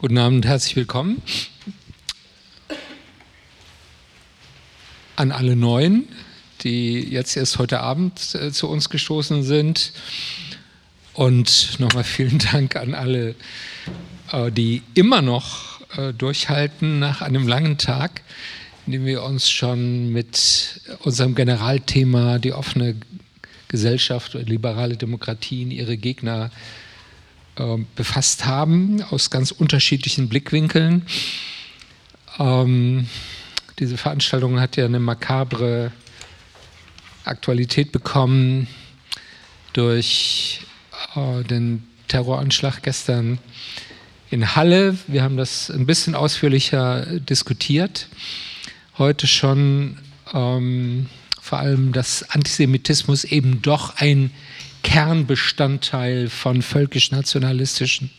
Guten Abend, herzlich willkommen an alle Neuen, die jetzt erst heute Abend äh, zu uns gestoßen sind. Und nochmal vielen Dank an alle, äh, die immer noch äh, durchhalten nach einem langen Tag, in dem wir uns schon mit unserem Generalthema, die offene Gesellschaft, liberale Demokratien, ihre Gegner ähm, befasst haben, aus ganz unterschiedlichen Blickwinkeln. Ähm, diese Veranstaltung hat ja eine makabre Aktualität bekommen durch äh, den Terroranschlag gestern in Halle. Wir haben das ein bisschen ausführlicher diskutiert. Heute schon ähm, vor allem, dass Antisemitismus eben doch ein Kernbestandteil von völkisch-nationalistischen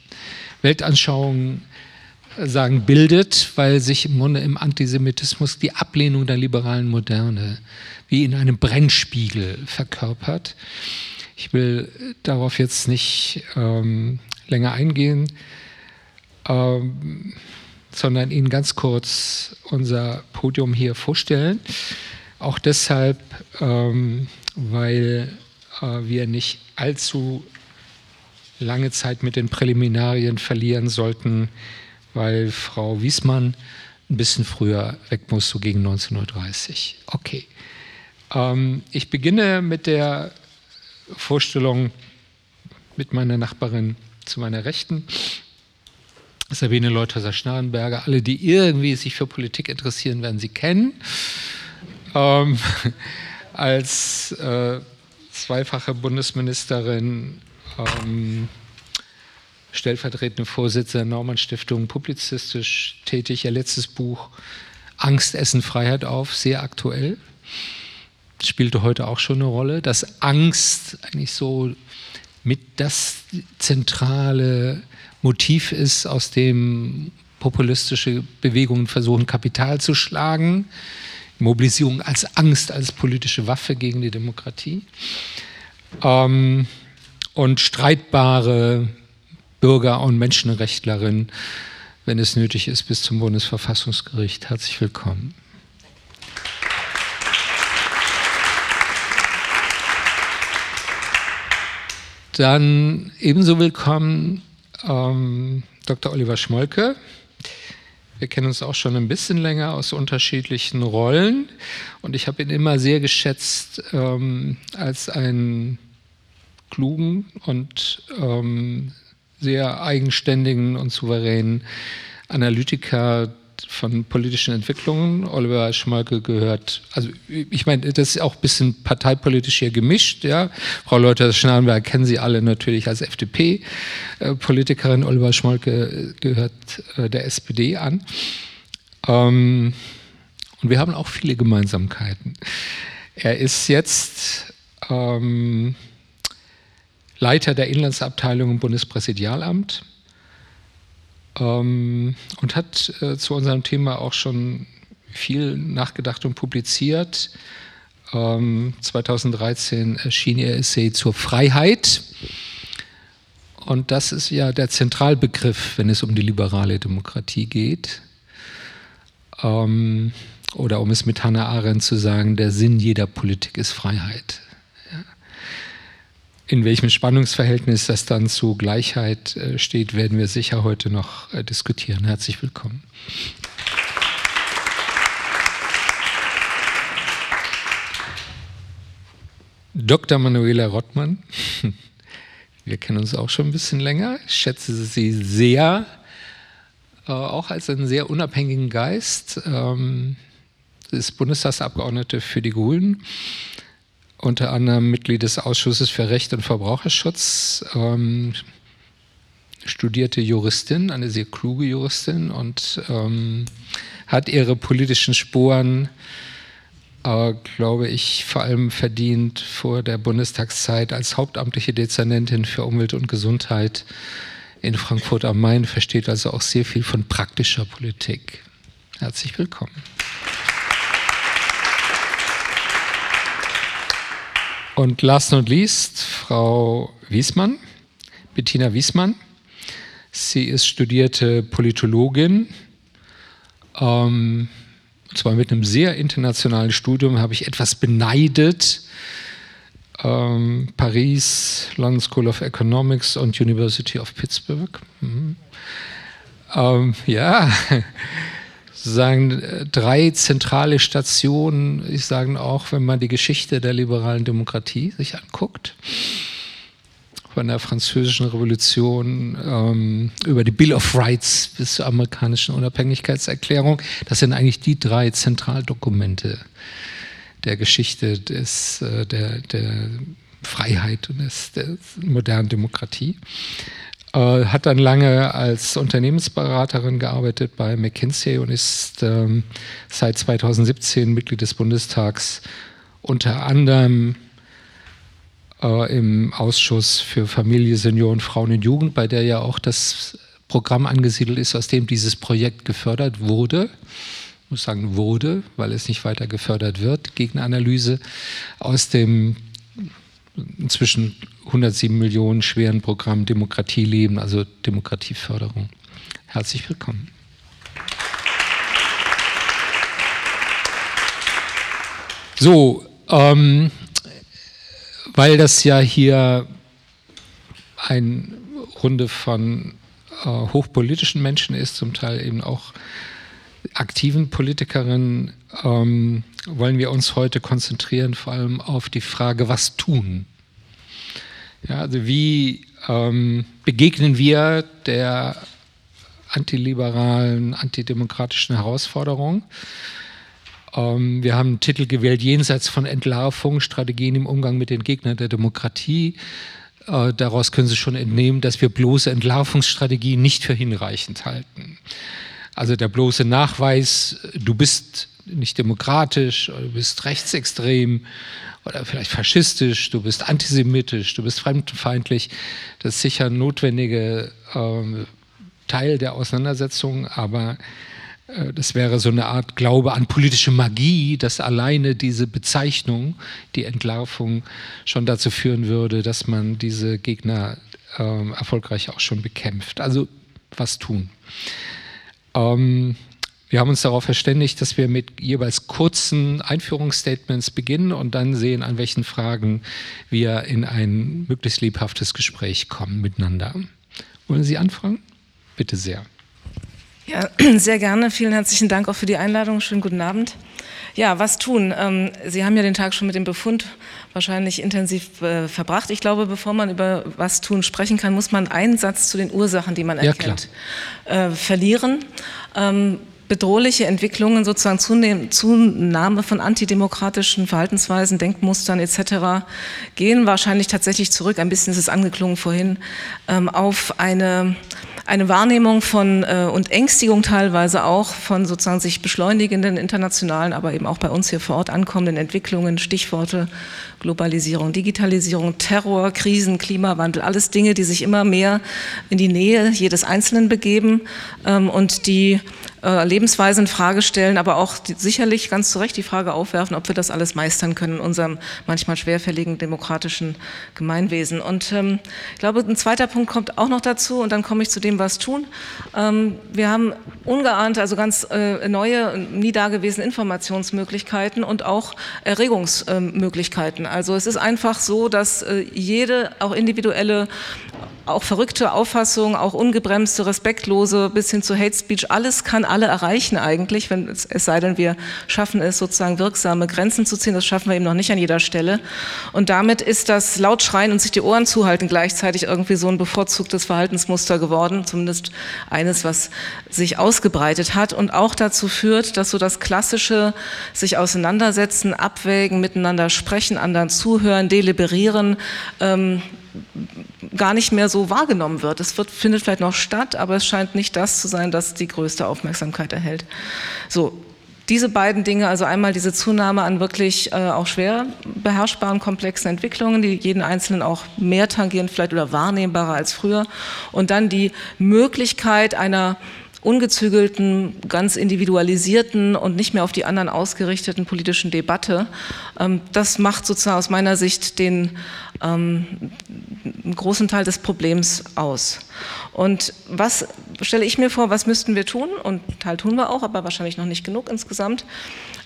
Weltanschauungen äh, sagen, bildet, weil sich im Grunde im Antisemitismus die Ablehnung der liberalen Moderne wie in einem Brennspiegel verkörpert. Ich will darauf jetzt nicht ähm, länger eingehen, ähm, sondern Ihnen ganz kurz unser Podium hier vorstellen. Auch deshalb, ähm, weil äh, wir nicht allzu lange Zeit mit den Präliminarien verlieren sollten, weil Frau Wiesmann ein bisschen früher weg muss, so gegen 19.30 Uhr. Okay. Ähm, ich beginne mit der Vorstellung mit meiner Nachbarin zu meiner Rechten, Sabine Leuthäuser-Schnarrenberger. Alle, die irgendwie sich für Politik interessieren, werden sie kennen. Ähm, als äh, zweifache Bundesministerin, ähm, stellvertretende Vorsitzende der Naumann Stiftung, publizistisch tätig. Ihr letztes Buch Angst, Essen, Freiheit auf, sehr aktuell. Spielte heute auch schon eine Rolle, dass Angst eigentlich so mit das zentrale Motiv ist, aus dem populistische Bewegungen versuchen, Kapital zu schlagen. Mobilisierung als Angst, als politische Waffe gegen die Demokratie. Ähm, und streitbare Bürger- und Menschenrechtlerinnen, wenn es nötig ist, bis zum Bundesverfassungsgericht. Herzlich willkommen. Dann ebenso willkommen ähm, Dr. Oliver Schmolke, wir kennen uns auch schon ein bisschen länger aus unterschiedlichen Rollen. Und ich habe ihn immer sehr geschätzt ähm, als einen klugen und ähm, sehr eigenständigen und souveränen Analytiker, von politischen Entwicklungen. Oliver Schmalke gehört, also ich meine, das ist auch ein bisschen parteipolitisch hier gemischt. Ja. Frau Leuthers-Schnarrenberg kennen Sie alle natürlich als FDP-Politikerin. Oliver Schmalke gehört äh, der SPD an. Ähm, und wir haben auch viele Gemeinsamkeiten. Er ist jetzt ähm, Leiter der Inlandsabteilung im Bundespräsidialamt ähm, und hat äh, zu unserem Thema auch schon viel nachgedacht und publiziert. Ähm, 2013 erschien ihr Essay zur Freiheit. Und das ist ja der Zentralbegriff, wenn es um die liberale Demokratie geht. Ähm, oder um es mit Hannah Arendt zu sagen, der Sinn jeder Politik ist Freiheit in welchem Spannungsverhältnis das dann zu Gleichheit äh, steht, werden wir sicher heute noch äh, diskutieren. Herzlich willkommen. Dr. Manuela Rottmann, wir kennen uns auch schon ein bisschen länger. Ich schätze Sie sehr, äh, auch als einen sehr unabhängigen Geist. Ähm, sie ist Bundestagsabgeordnete für die Grünen unter anderem Mitglied des Ausschusses für Recht und Verbraucherschutz, ähm, studierte Juristin, eine sehr kluge Juristin und ähm, hat ihre politischen Spuren, äh, glaube ich, vor allem verdient vor der Bundestagszeit als hauptamtliche Dezernentin für Umwelt und Gesundheit in Frankfurt am Main, versteht also auch sehr viel von praktischer Politik. Herzlich willkommen. Und last not least, Frau Wiesmann, Bettina Wiesmann, Sie ist studierte Politologin. Ähm, zwar mit einem sehr internationalen Studium, habe ich etwas beneidet. Ähm, Paris, London School of Economics und University of Pittsburgh. Mhm. Ähm, ja, sagen drei zentrale Stationen, ich sage auch, wenn man die Geschichte der liberalen Demokratie sich anguckt von der Französischen Revolution ähm, über die Bill of Rights bis zur amerikanischen Unabhängigkeitserklärung. Das sind eigentlich die drei Zentraldokumente der Geschichte des, äh, der, der Freiheit und des, der modernen Demokratie. Äh, hat dann lange als Unternehmensberaterin gearbeitet bei McKinsey und ist ähm, seit 2017 Mitglied des Bundestags unter anderem äh, im Ausschuss für Familie, Senioren, Frauen und Jugend, bei der ja auch das Programm angesiedelt ist, aus dem dieses Projekt gefördert wurde. Ich muss sagen, wurde, weil es nicht weiter gefördert wird, Gegneranalyse aus dem inzwischen 107 Millionen schweren Programm Demokratie leben, also Demokratieförderung. Herzlich willkommen. So, ähm, weil das ja hier eine Runde von äh, hochpolitischen Menschen ist, zum Teil eben auch aktiven Politikerinnen, ähm, wollen wir uns heute konzentrieren, vor allem auf die Frage, was tun. Ja, also wie ähm, begegnen wir der antiliberalen, antidemokratischen Herausforderung? Ähm, wir haben einen Titel gewählt, Jenseits von Entlarvung, Strategien im Umgang mit den Gegnern der Demokratie. Äh, daraus können Sie schon entnehmen, dass wir bloße Entlarvungsstrategien nicht für hinreichend halten. Also der bloße Nachweis, du bist nicht demokratisch, du bist rechtsextrem oder vielleicht faschistisch, du bist antisemitisch, du bist fremdenfeindlich, das ist sicher ein notwendiger äh, Teil der Auseinandersetzung, aber äh, das wäre so eine Art Glaube an politische Magie, dass alleine diese Bezeichnung, die Entlarvung, schon dazu führen würde, dass man diese Gegner äh, erfolgreich auch schon bekämpft. Also was tun. Ähm, wir haben uns darauf verständigt, dass wir mit jeweils kurzen Einführungsstatements beginnen und dann sehen, an welchen Fragen wir in ein möglichst lebhaftes Gespräch kommen miteinander. Wollen Sie anfangen? Bitte sehr. Ja, sehr gerne. Vielen herzlichen Dank auch für die Einladung. Schönen guten Abend. Ja, was tun? Ähm, Sie haben ja den Tag schon mit dem Befund wahrscheinlich intensiv äh, verbracht. Ich glaube, bevor man über was tun sprechen kann, muss man einen Satz zu den Ursachen, die man erkennt, ja, äh, verlieren. Ähm, bedrohliche Entwicklungen, sozusagen Zunahme von antidemokratischen Verhaltensweisen, Denkmustern etc. gehen wahrscheinlich tatsächlich zurück, ein bisschen ist es angeklungen vorhin, ähm, auf eine eine Wahrnehmung von äh, und Ängstigung teilweise auch von sozusagen sich beschleunigenden internationalen, aber eben auch bei uns hier vor Ort ankommenden Entwicklungen, Stichworte Globalisierung, Digitalisierung, Terror, Krisen, Klimawandel, alles Dinge, die sich immer mehr in die Nähe jedes Einzelnen begeben ähm, und die äh, Lebensweise in Frage stellen, aber auch sicherlich ganz zu Recht die Frage aufwerfen, ob wir das alles meistern können in unserem manchmal schwerfälligen demokratischen Gemeinwesen. Und ähm, ich glaube, ein zweiter Punkt kommt auch noch dazu und dann komme ich zu dem, was tun. Ähm, wir haben ungeahnte, also ganz äh, neue, nie dagewesene Informationsmöglichkeiten und auch Erregungsmöglichkeiten. Also es ist einfach so, dass äh, jede, auch individuelle auch verrückte Auffassung, auch ungebremste, respektlose bis hin zu Hate Speech, alles kann alle erreichen eigentlich, wenn es, es, sei denn, wir schaffen es sozusagen wirksame Grenzen zu ziehen. Das schaffen wir eben noch nicht an jeder Stelle. Und damit ist das Lautschreien und sich die Ohren zuhalten gleichzeitig irgendwie so ein bevorzugtes Verhaltensmuster geworden, zumindest eines, was sich ausgebreitet hat und auch dazu führt, dass so das klassische sich auseinandersetzen, abwägen, miteinander sprechen, anderen zuhören, deliberieren, ähm, gar nicht mehr so wahrgenommen wird. Es wird, findet vielleicht noch statt, aber es scheint nicht das zu sein, das die größte Aufmerksamkeit erhält. So, diese beiden Dinge, also einmal diese Zunahme an wirklich äh, auch schwer beherrschbaren, komplexen Entwicklungen, die jeden Einzelnen auch mehr tangieren vielleicht oder wahrnehmbarer als früher und dann die Möglichkeit einer ungezügelten, ganz individualisierten und nicht mehr auf die anderen ausgerichteten politischen Debatte. Ähm, das macht sozusagen aus meiner Sicht den ähm, einen großen Teil des Problems aus. Und was stelle ich mir vor, was müssten wir tun? Und Teil tun wir auch, aber wahrscheinlich noch nicht genug insgesamt.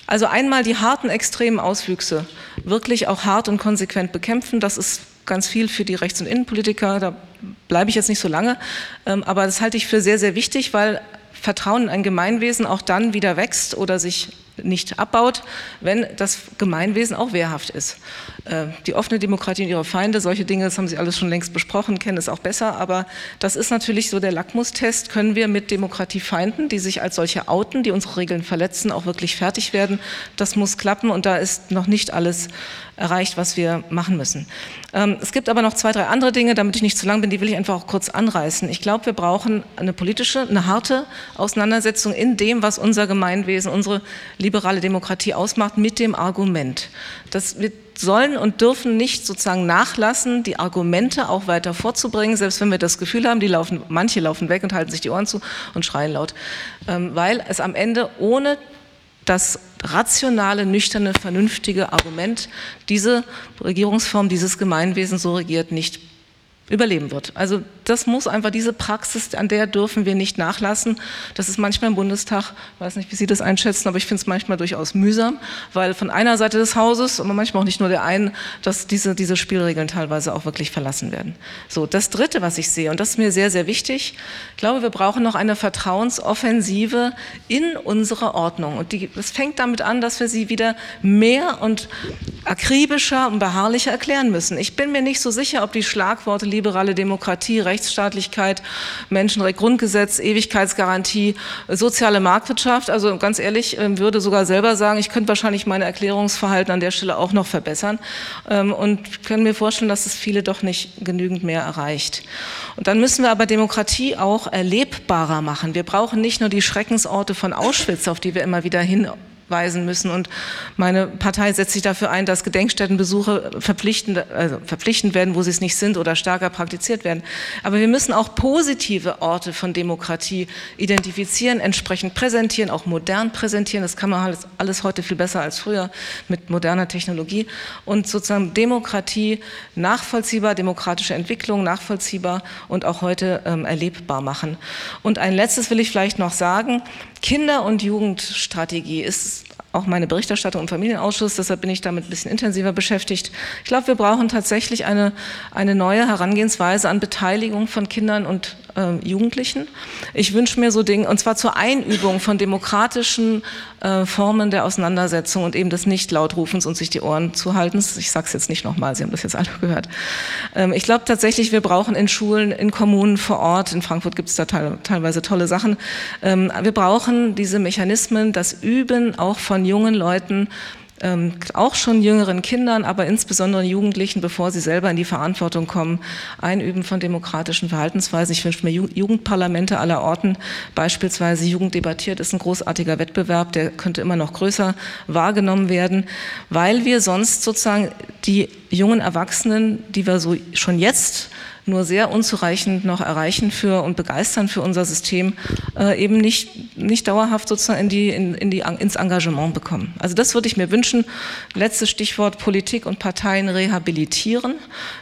Also einmal die harten extremen Auswüchse wirklich auch hart und konsequent bekämpfen. Das ist ganz viel für die Rechts- und Innenpolitiker. Da bleibe ich jetzt nicht so lange. Ähm, aber das halte ich für sehr, sehr wichtig, weil Vertrauen in ein Gemeinwesen auch dann wieder wächst oder sich nicht abbaut, wenn das Gemeinwesen auch wehrhaft ist. Äh, die offene Demokratie und ihre Feinde, solche Dinge, das haben Sie alles schon längst besprochen, kennen es auch besser, aber das ist natürlich so der Lackmustest, können wir mit Demokratiefeinden, die sich als solche outen, die unsere Regeln verletzen, auch wirklich fertig werden. Das muss klappen und da ist noch nicht alles erreicht, was wir machen müssen. Ähm, es gibt aber noch zwei, drei andere Dinge, damit ich nicht zu lang bin, die will ich einfach auch kurz anreißen. Ich glaube, wir brauchen eine politische, eine harte Auseinandersetzung in dem, was unser Gemeinwesen, unsere liberale Demokratie ausmacht, mit dem Argument. Das wir sollen und dürfen nicht sozusagen nachlassen, die Argumente auch weiter vorzubringen, selbst wenn wir das Gefühl haben, die laufen, manche laufen weg und halten sich die Ohren zu und schreien laut, ähm, weil es am Ende ohne das rationale, nüchterne, vernünftige Argument diese Regierungsform, dieses Gemeinwesen so regiert, nicht überleben wird. Also das muss einfach diese Praxis, an der dürfen wir nicht nachlassen. Das ist manchmal im Bundestag, ich weiß nicht, wie Sie das einschätzen, aber ich finde es manchmal durchaus mühsam, weil von einer Seite des Hauses, aber manchmal auch nicht nur der einen, dass diese, diese Spielregeln teilweise auch wirklich verlassen werden. So, das Dritte, was ich sehe, und das ist mir sehr, sehr wichtig, ich glaube, wir brauchen noch eine Vertrauensoffensive in unsere Ordnung. Und die, das fängt damit an, dass wir sie wieder mehr und akribischer und beharrlicher erklären müssen. Ich bin mir nicht so sicher, ob die Schlagworte liberale Demokratie, Rechtsstaatlichkeit, Menschenrecht, Grundgesetz, Ewigkeitsgarantie, soziale Marktwirtschaft. Also ganz ehrlich, ähm, würde sogar selber sagen, ich könnte wahrscheinlich meine Erklärungsverhalten an der Stelle auch noch verbessern ähm, und können mir vorstellen, dass es viele doch nicht genügend mehr erreicht. Und dann müssen wir aber Demokratie auch erlebbarer machen. Wir brauchen nicht nur die Schreckensorte von Auschwitz, auf die wir immer wieder hin weisen müssen. Und meine Partei setzt sich dafür ein, dass Gedenkstättenbesuche verpflichtend, also verpflichtend werden, wo sie es nicht sind oder stärker praktiziert werden. Aber wir müssen auch positive Orte von Demokratie identifizieren, entsprechend präsentieren, auch modern präsentieren. Das kann man alles, alles heute viel besser als früher mit moderner Technologie. Und sozusagen Demokratie nachvollziehbar, demokratische Entwicklung nachvollziehbar und auch heute ähm, erlebbar machen. Und ein letztes will ich vielleicht noch sagen. Kinder- und Jugendstrategie ist auch meine Berichterstattung im Familienausschuss, deshalb bin ich damit ein bisschen intensiver beschäftigt. Ich glaube, wir brauchen tatsächlich eine, eine neue Herangehensweise an Beteiligung von Kindern und äh, Jugendlichen. Ich wünsche mir so Dinge, und zwar zur Einübung von demokratischen äh, Formen der Auseinandersetzung und eben des Nicht-Lautrufens und sich die Ohren zu halten. Ich sage es jetzt nicht nochmal, Sie haben das jetzt alle gehört. Ähm, ich glaube tatsächlich, wir brauchen in Schulen, in Kommunen vor Ort, in Frankfurt gibt es da teil, teilweise tolle Sachen, ähm, wir brauchen diese Mechanismen, das Üben auch von jungen Leuten, ähm, auch schon jüngeren Kindern, aber insbesondere Jugendlichen, bevor sie selber in die Verantwortung kommen, einüben von demokratischen Verhaltensweisen. Ich wünsche mir Jugendparlamente aller Orten, beispielsweise Jugend debattiert ist ein großartiger Wettbewerb, der könnte immer noch größer wahrgenommen werden, weil wir sonst sozusagen die jungen Erwachsenen, die wir so schon jetzt nur sehr unzureichend noch erreichen für und begeistern für unser System, äh, eben nicht, nicht dauerhaft sozusagen in die, in, in die, ins Engagement bekommen. Also das würde ich mir wünschen. Letztes Stichwort Politik und Parteien rehabilitieren.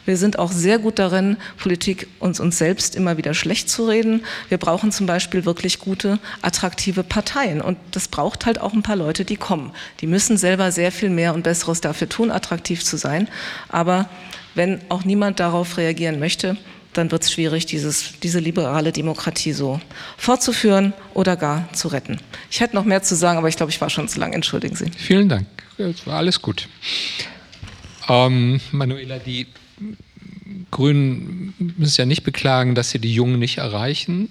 Wir sind auch sehr gut darin, Politik uns, uns selbst immer wieder schlecht zu reden. Wir brauchen zum Beispiel wirklich gute, attraktive Parteien. Und das braucht halt auch ein paar Leute, die kommen. Die müssen selber sehr viel mehr und Besseres dafür tun, attraktiv zu sein. Aber wenn auch niemand darauf reagieren möchte, dann wird es schwierig, dieses, diese liberale Demokratie so fortzuführen oder gar zu retten. Ich hätte noch mehr zu sagen, aber ich glaube, ich war schon zu lang. Entschuldigen Sie. Vielen Dank. Es war alles gut. Ähm, Manuela, die Grünen müssen ja nicht beklagen, dass sie die Jungen nicht erreichen.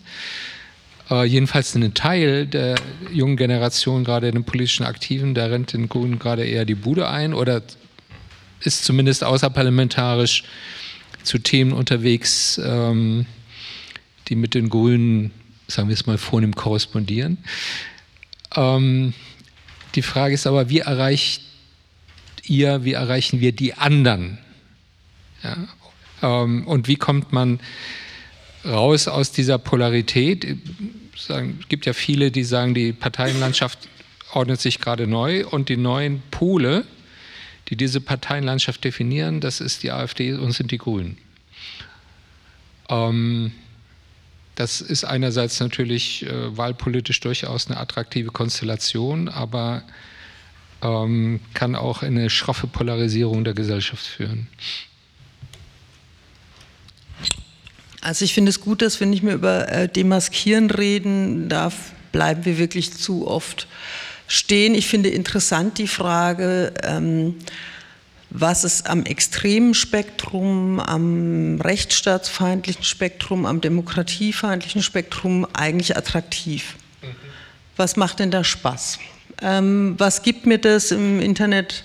Äh, jedenfalls einen Teil der jungen Generation, gerade den politischen Aktiven, da rennt den Grünen gerade eher die Bude ein oder ist zumindest außerparlamentarisch zu Themen unterwegs, ähm, die mit den Grünen, sagen wir es mal, vornehm korrespondieren. Ähm, die Frage ist aber, wie erreicht ihr, wie erreichen wir die anderen? Ja, ähm, und wie kommt man raus aus dieser Polarität? sagen, es gibt ja viele, die sagen, die Parteienlandschaft ordnet sich gerade neu und die neuen Pole, die diese Parteienlandschaft definieren, das ist die AfD und sind die Grünen. Ähm, das ist einerseits natürlich äh, wahlpolitisch durchaus eine attraktive Konstellation, aber ähm, kann auch in eine schroffe Polarisierung der Gesellschaft führen. Also ich finde es gut, dass wir nicht mehr über äh, Demaskieren reden. Da bleiben wir wirklich zu oft stehen. Ich finde interessant die Frage, ähm, was ist am extremen Spektrum, am rechtsstaatsfeindlichen Spektrum, am demokratiefeindlichen Spektrum eigentlich attraktiv? Mhm. Was macht denn da Spaß? Ähm, was gibt mir das im Internet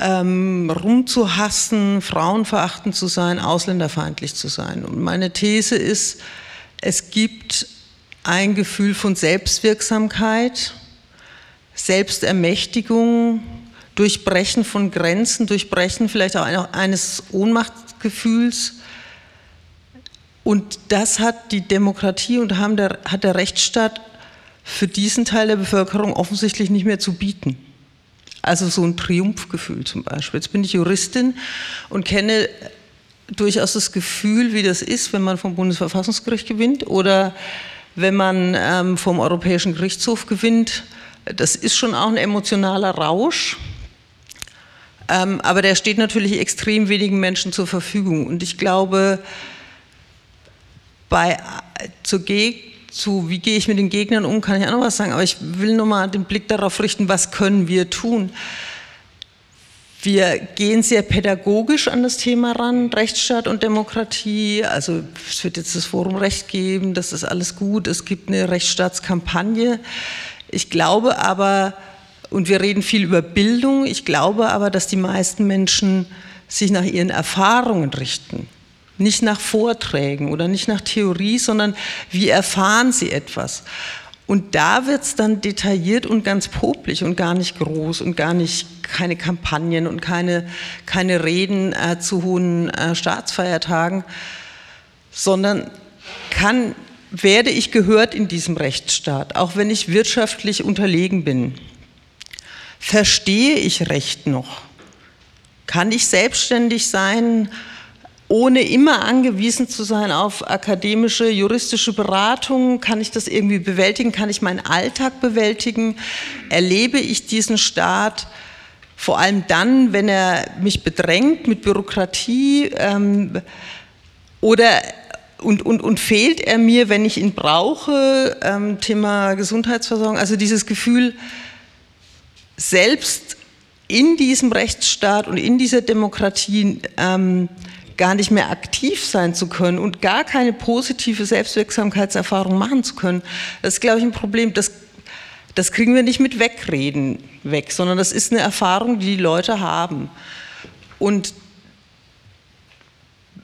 ähm, rumzuhassen, frauenverachtend zu sein, ausländerfeindlich zu sein? Und meine These ist, es gibt ein Gefühl von Selbstwirksamkeit, Selbstermächtigung, Durchbrechen von Grenzen, Durchbrechen vielleicht auch eines Ohnmachtsgefühls. Und das hat die Demokratie und hat der Rechtsstaat für diesen Teil der Bevölkerung offensichtlich nicht mehr zu bieten. Also so ein Triumphgefühl zum Beispiel. Jetzt bin ich Juristin und kenne durchaus das Gefühl, wie das ist, wenn man vom Bundesverfassungsgericht gewinnt oder wenn man ähm, vom Europäischen Gerichtshof gewinnt das ist schon auch ein emotionaler Rausch, ähm, aber der steht natürlich extrem wenigen Menschen zur Verfügung. Und ich glaube, bei, zur zu, wie gehe ich mit den Gegnern um, kann ich auch noch was sagen, aber ich will nur mal den Blick darauf richten, was können wir tun. Wir gehen sehr pädagogisch an das Thema ran, Rechtsstaat und Demokratie. Also es wird jetzt das Forum Recht geben, das ist alles gut. Es gibt eine Rechtsstaatskampagne. Ich glaube aber, und wir reden viel über Bildung, ich glaube aber, dass die meisten Menschen sich nach ihren Erfahrungen richten. Nicht nach Vorträgen oder nicht nach Theorie, sondern wie erfahren sie etwas. Und da wird es dann detailliert und ganz popelig und gar nicht groß und gar nicht keine Kampagnen und keine, keine Reden äh, zu hohen äh, Staatsfeiertagen, sondern kann werde ich gehört in diesem Rechtsstaat, auch wenn ich wirtschaftlich unterlegen bin? Verstehe ich Recht noch? Kann ich selbstständig sein, ohne immer angewiesen zu sein auf akademische, juristische Beratung? Kann ich das irgendwie bewältigen? Kann ich meinen Alltag bewältigen? Erlebe ich diesen Staat vor allem dann, wenn er mich bedrängt mit Bürokratie? Ähm, oder und, und, und fehlt er mir, wenn ich ihn brauche, ähm, Thema Gesundheitsversorgung, also dieses Gefühl, selbst in diesem Rechtsstaat und in dieser Demokratie ähm, gar nicht mehr aktiv sein zu können und gar keine positive Selbstwirksamkeitserfahrung machen zu können, das ist, glaube ich, ein Problem, das, das kriegen wir nicht mit Wegreden weg, sondern das ist eine Erfahrung, die die Leute haben. Und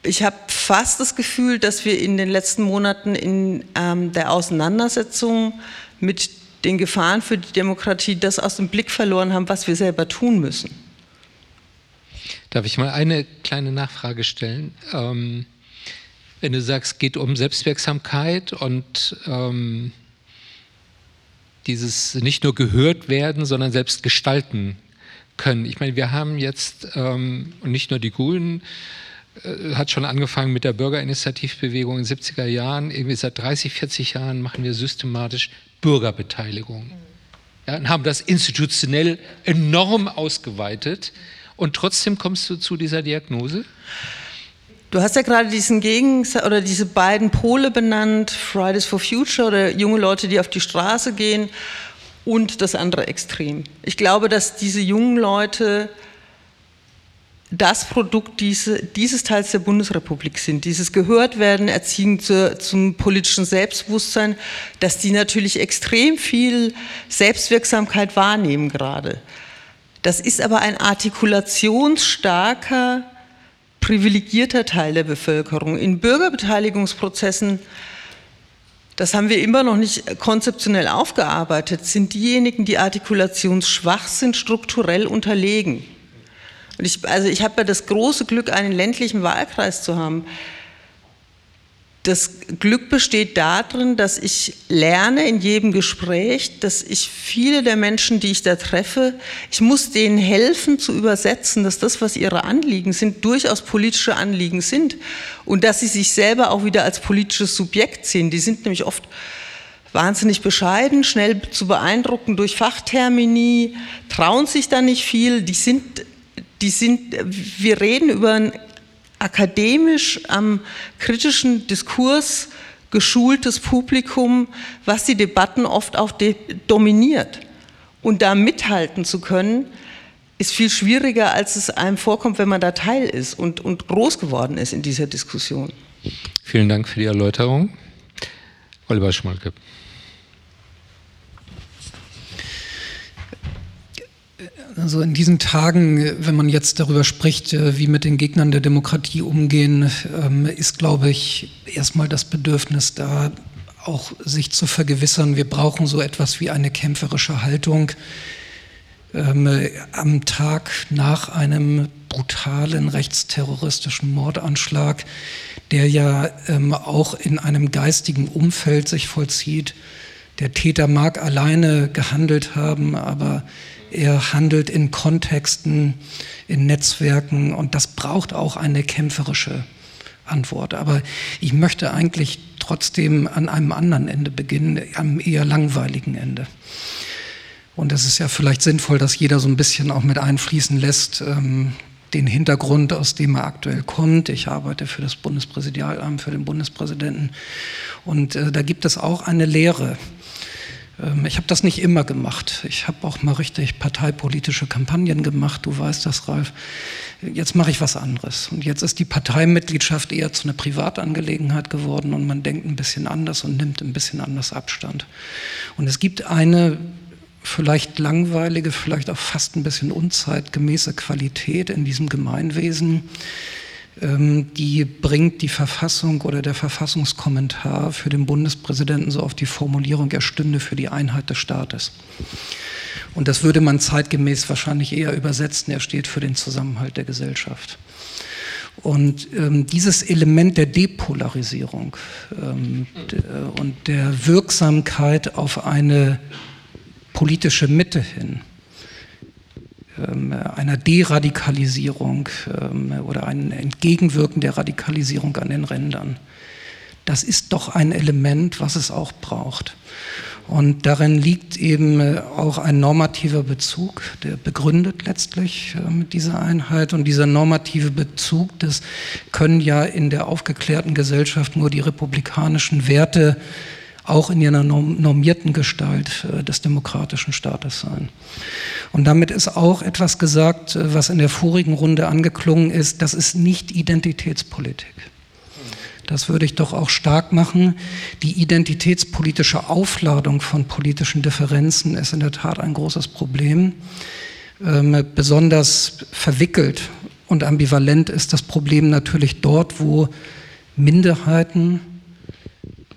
ich habe fast das Gefühl, dass wir in den letzten Monaten in ähm, der Auseinandersetzung mit den Gefahren für die Demokratie das aus dem Blick verloren haben, was wir selber tun müssen. Darf ich mal eine kleine Nachfrage stellen? Ähm, wenn du sagst, es geht um Selbstwirksamkeit und ähm, dieses nicht nur gehört werden, sondern selbst gestalten können. Ich meine, wir haben jetzt, ähm, und nicht nur die Grünen, hat schon angefangen mit der Bürgerinitiativbewegung in den 70er Jahren. Irgendwie seit 30, 40 Jahren machen wir systematisch Bürgerbeteiligung. Ja, und haben das institutionell enorm ausgeweitet. Und trotzdem kommst du zu dieser Diagnose? Du hast ja gerade diesen Gegensatz oder diese beiden Pole benannt, Fridays for Future oder junge Leute, die auf die Straße gehen und das andere Extrem. Ich glaube, dass diese jungen Leute das Produkt diese, dieses Teils der Bundesrepublik sind. Dieses Gehörtwerden, Erziehung zu, zum politischen Selbstbewusstsein, dass die natürlich extrem viel Selbstwirksamkeit wahrnehmen gerade. Das ist aber ein artikulationsstarker, privilegierter Teil der Bevölkerung. In Bürgerbeteiligungsprozessen, das haben wir immer noch nicht konzeptionell aufgearbeitet, sind diejenigen, die artikulationsschwach sind, strukturell unterlegen. Und ich, also ich habe ja das große Glück, einen ländlichen Wahlkreis zu haben. das Glück besteht darin, dass ich lerne in jedem Gespräch, dass ich viele der Menschen, die ich da treffe, ich muss denen helfen zu übersetzen, dass das, was ihre Anliegen sind, durchaus politische Anliegen sind und dass sie sich selber auch wieder als politisches Subjekt sehen. Die sind nämlich oft wahnsinnig bescheiden, schnell zu beeindrucken durch Fachtermini, trauen sich da nicht viel, die sind die sind, wir reden über ein akademisch am kritischen Diskurs geschultes Publikum, was die Debatten oft auch dominiert. Und da mithalten zu können, ist viel schwieriger, als es einem vorkommt, wenn man da Teil ist und, und groß geworden ist in dieser Diskussion. Vielen Dank für die Erläuterung. Oliver Schmalke. Also in diesen Tagen, wenn man jetzt darüber spricht, äh, wie mit den Gegnern der Demokratie umgehen, ähm, ist, glaube ich, erstmal das Bedürfnis da, auch sich zu vergewissern, wir brauchen so etwas wie eine kämpferische Haltung. Ähm, am Tag nach einem brutalen rechtsterroristischen Mordanschlag, der ja ähm, auch in einem geistigen Umfeld sich vollzieht. Der Täter mag alleine gehandelt haben, aber er handelt in Kontexten, in Netzwerken und das braucht auch eine kämpferische Antwort. Aber ich möchte eigentlich trotzdem an einem anderen Ende beginnen, am eher langweiligen Ende. Und es ist ja vielleicht sinnvoll, dass jeder so ein bisschen auch mit einfließen lässt, ähm, den Hintergrund, aus dem er aktuell kommt. Ich arbeite für das Bundespräsidialamt, für den Bundespräsidenten. Und äh, da gibt es auch eine Lehre. Ähm, ich habe das nicht immer gemacht. Ich habe auch mal richtig parteipolitische Kampagnen gemacht. Du weißt das, Ralf. Jetzt mache ich was anderes. Und jetzt ist die Parteimitgliedschaft eher zu einer Privatangelegenheit geworden und man denkt ein bisschen anders und nimmt ein bisschen anders Abstand. Und es gibt eine vielleicht langweilige, vielleicht auch fast ein bisschen unzeitgemäße Qualität in diesem Gemeinwesen, die bringt die Verfassung oder der Verfassungskommentar für den Bundespräsidenten so auf die Formulierung, er stünde für die Einheit des Staates. Und das würde man zeitgemäß wahrscheinlich eher übersetzen, er steht für den Zusammenhalt der Gesellschaft. Und ähm, dieses Element der Depolarisierung ähm, und der Wirksamkeit auf eine politische Mitte hin, ähm, einer Deradikalisierung ähm, oder ein Entgegenwirken der Radikalisierung an den Rändern. Das ist doch ein Element, was es auch braucht. Und darin liegt eben äh, auch ein normativer Bezug, der begründet letztlich äh, diese Einheit. Und dieser normative Bezug, das können ja in der aufgeklärten Gesellschaft nur die republikanischen Werte auch in ihrer normierten Gestalt äh, des demokratischen Staates sein. Und damit ist auch etwas gesagt, äh, was in der vorigen Runde angeklungen ist, das ist nicht Identitätspolitik. Das würde ich doch auch stark machen. Die identitätspolitische Aufladung von politischen Differenzen ist in der Tat ein großes Problem. Ähm, besonders verwickelt und ambivalent ist das Problem natürlich dort, wo Minderheiten,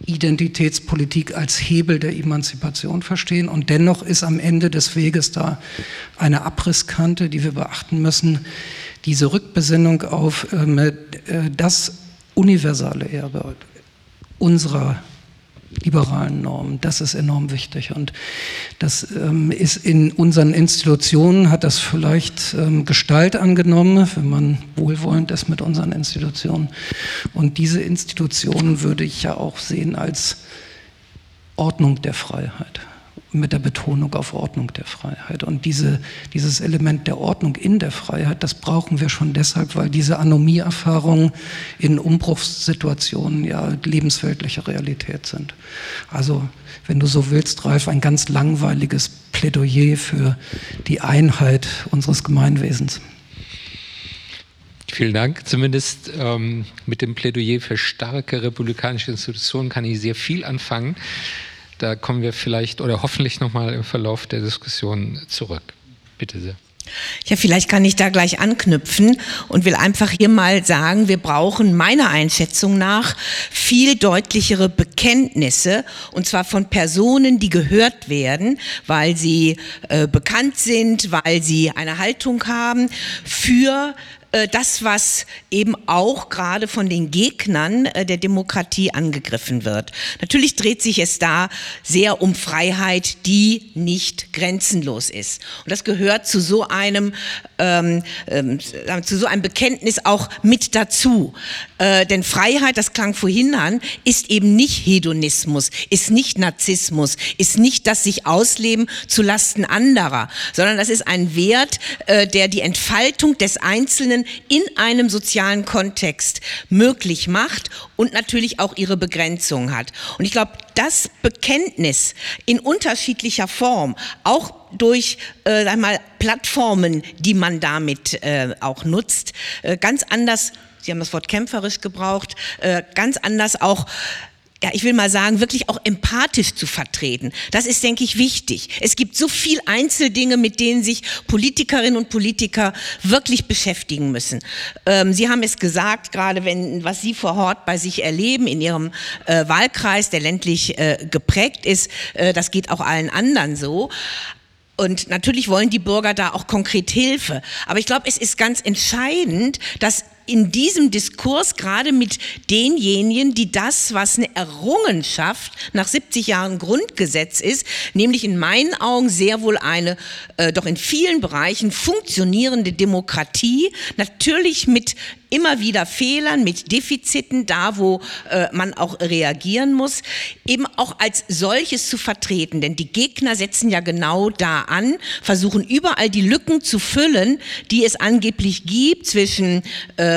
Identitätspolitik als Hebel der Emanzipation verstehen. Und dennoch ist am Ende des Weges da eine Abrisskante, die wir beachten müssen. Diese Rückbesinnung auf ähm, äh, das universale Erbe unserer liberalen Normen. Das ist enorm wichtig. Und das ähm, ist in unseren Institutionen, hat das vielleicht ähm, Gestalt angenommen, wenn man wohlwollend ist mit unseren Institutionen. Und diese Institutionen würde ich ja auch sehen als Ordnung der Freiheit mit der Betonung auf Ordnung der Freiheit. Und diese, dieses Element der Ordnung in der Freiheit, das brauchen wir schon deshalb, weil diese Anomie-Erfahrungen in Umbruchssituationen ja lebensweltliche Realität sind. Also, wenn du so willst, Ralf, ein ganz langweiliges Plädoyer für die Einheit unseres Gemeinwesens. Vielen Dank. Zumindest ähm, mit dem Plädoyer für starke republikanische Institutionen kann ich sehr viel anfangen. Da kommen wir vielleicht oder hoffentlich nochmal im Verlauf der Diskussion zurück. Bitte sehr. Ja, vielleicht kann ich da gleich anknüpfen und will einfach hier mal sagen, wir brauchen meiner Einschätzung nach viel deutlichere Bekenntnisse und zwar von Personen, die gehört werden, weil sie äh, bekannt sind, weil sie eine Haltung haben für das, was eben auch gerade von den Gegnern äh, der Demokratie angegriffen wird. Natürlich dreht sich es da sehr um Freiheit, die nicht grenzenlos ist. Und das gehört zu so einem, ähm, ähm, zu so einem Bekenntnis auch mit dazu. Äh, denn Freiheit, das klang vorhin an, ist eben nicht Hedonismus, ist nicht Narzissmus, ist nicht das sich ausleben zu Lasten anderer, sondern das ist ein Wert, äh, der die Entfaltung des Einzelnen in einem sozialen Kontext möglich macht und natürlich auch ihre Begrenzung hat. Und ich glaube, das Bekenntnis in unterschiedlicher Form, auch durch äh, einmal Plattformen, die man damit äh, auch nutzt, äh, ganz anders Sie haben das Wort kämpferisch gebraucht, äh, ganz anders auch ja, ich will mal sagen, wirklich auch empathisch zu vertreten. Das ist, denke ich, wichtig. Es gibt so viel Einzeldinge, mit denen sich Politikerinnen und Politiker wirklich beschäftigen müssen. Ähm, Sie haben es gesagt, gerade wenn, was Sie vor Ort bei sich erleben, in Ihrem äh, Wahlkreis, der ländlich äh, geprägt ist, äh, das geht auch allen anderen so. Und natürlich wollen die Bürger da auch konkret Hilfe. Aber ich glaube, es ist ganz entscheidend, dass in diesem Diskurs gerade mit denjenigen, die das, was eine Errungenschaft nach 70 Jahren Grundgesetz ist, nämlich in meinen Augen sehr wohl eine äh, doch in vielen Bereichen funktionierende Demokratie, natürlich mit immer wieder Fehlern, mit Defiziten, da wo äh, man auch reagieren muss, eben auch als solches zu vertreten. Denn die Gegner setzen ja genau da an, versuchen überall die Lücken zu füllen, die es angeblich gibt zwischen